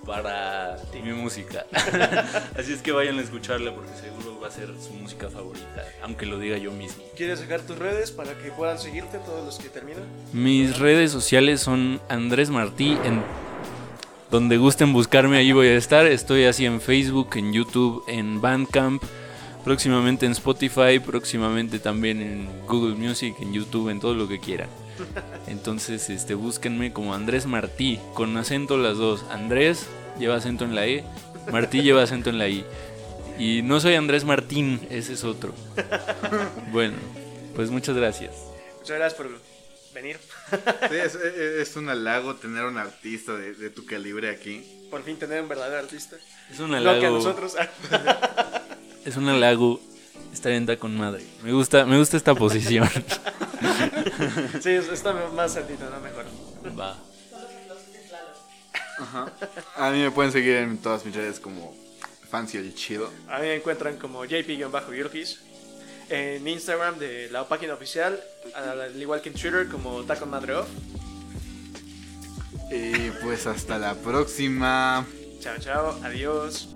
para mi música. Así es que vayan a escucharla porque seguro va a ser su música favorita, aunque lo diga yo mismo. ¿Quieres dejar tus redes para que puedan seguirte todos los que terminan? Mis redes sociales son Andrés Martí en donde gusten buscarme, ahí voy a estar. Estoy así en Facebook, en YouTube, en Bandcamp, próximamente en Spotify, próximamente también en Google Music, en YouTube, en todo lo que quieran. Entonces, este, búsquenme como Andrés Martí, con acento las dos. Andrés lleva acento en la E, Martí lleva acento en la I. Y no soy Andrés Martín, ese es otro. Bueno, pues muchas gracias. Muchas gracias por venir. Sí, es, es- es un halago tener un artista de, de tu calibre aquí. Por fin tener un verdadero artista. Es un Lo que a halago. nosotros. Es un halago estar en con madre. Me gusta, me gusta esta posición. sí, está más santito, ¿no? Mejor. Va. Ajá. A mí me pueden seguir en todas mis redes como Fancy el Chido. A mí me encuentran como JP-Yurkis. En Instagram de la página oficial, al igual que en Twitter como Taco Madre Off. Y pues hasta la próxima. Chao, chao, adiós.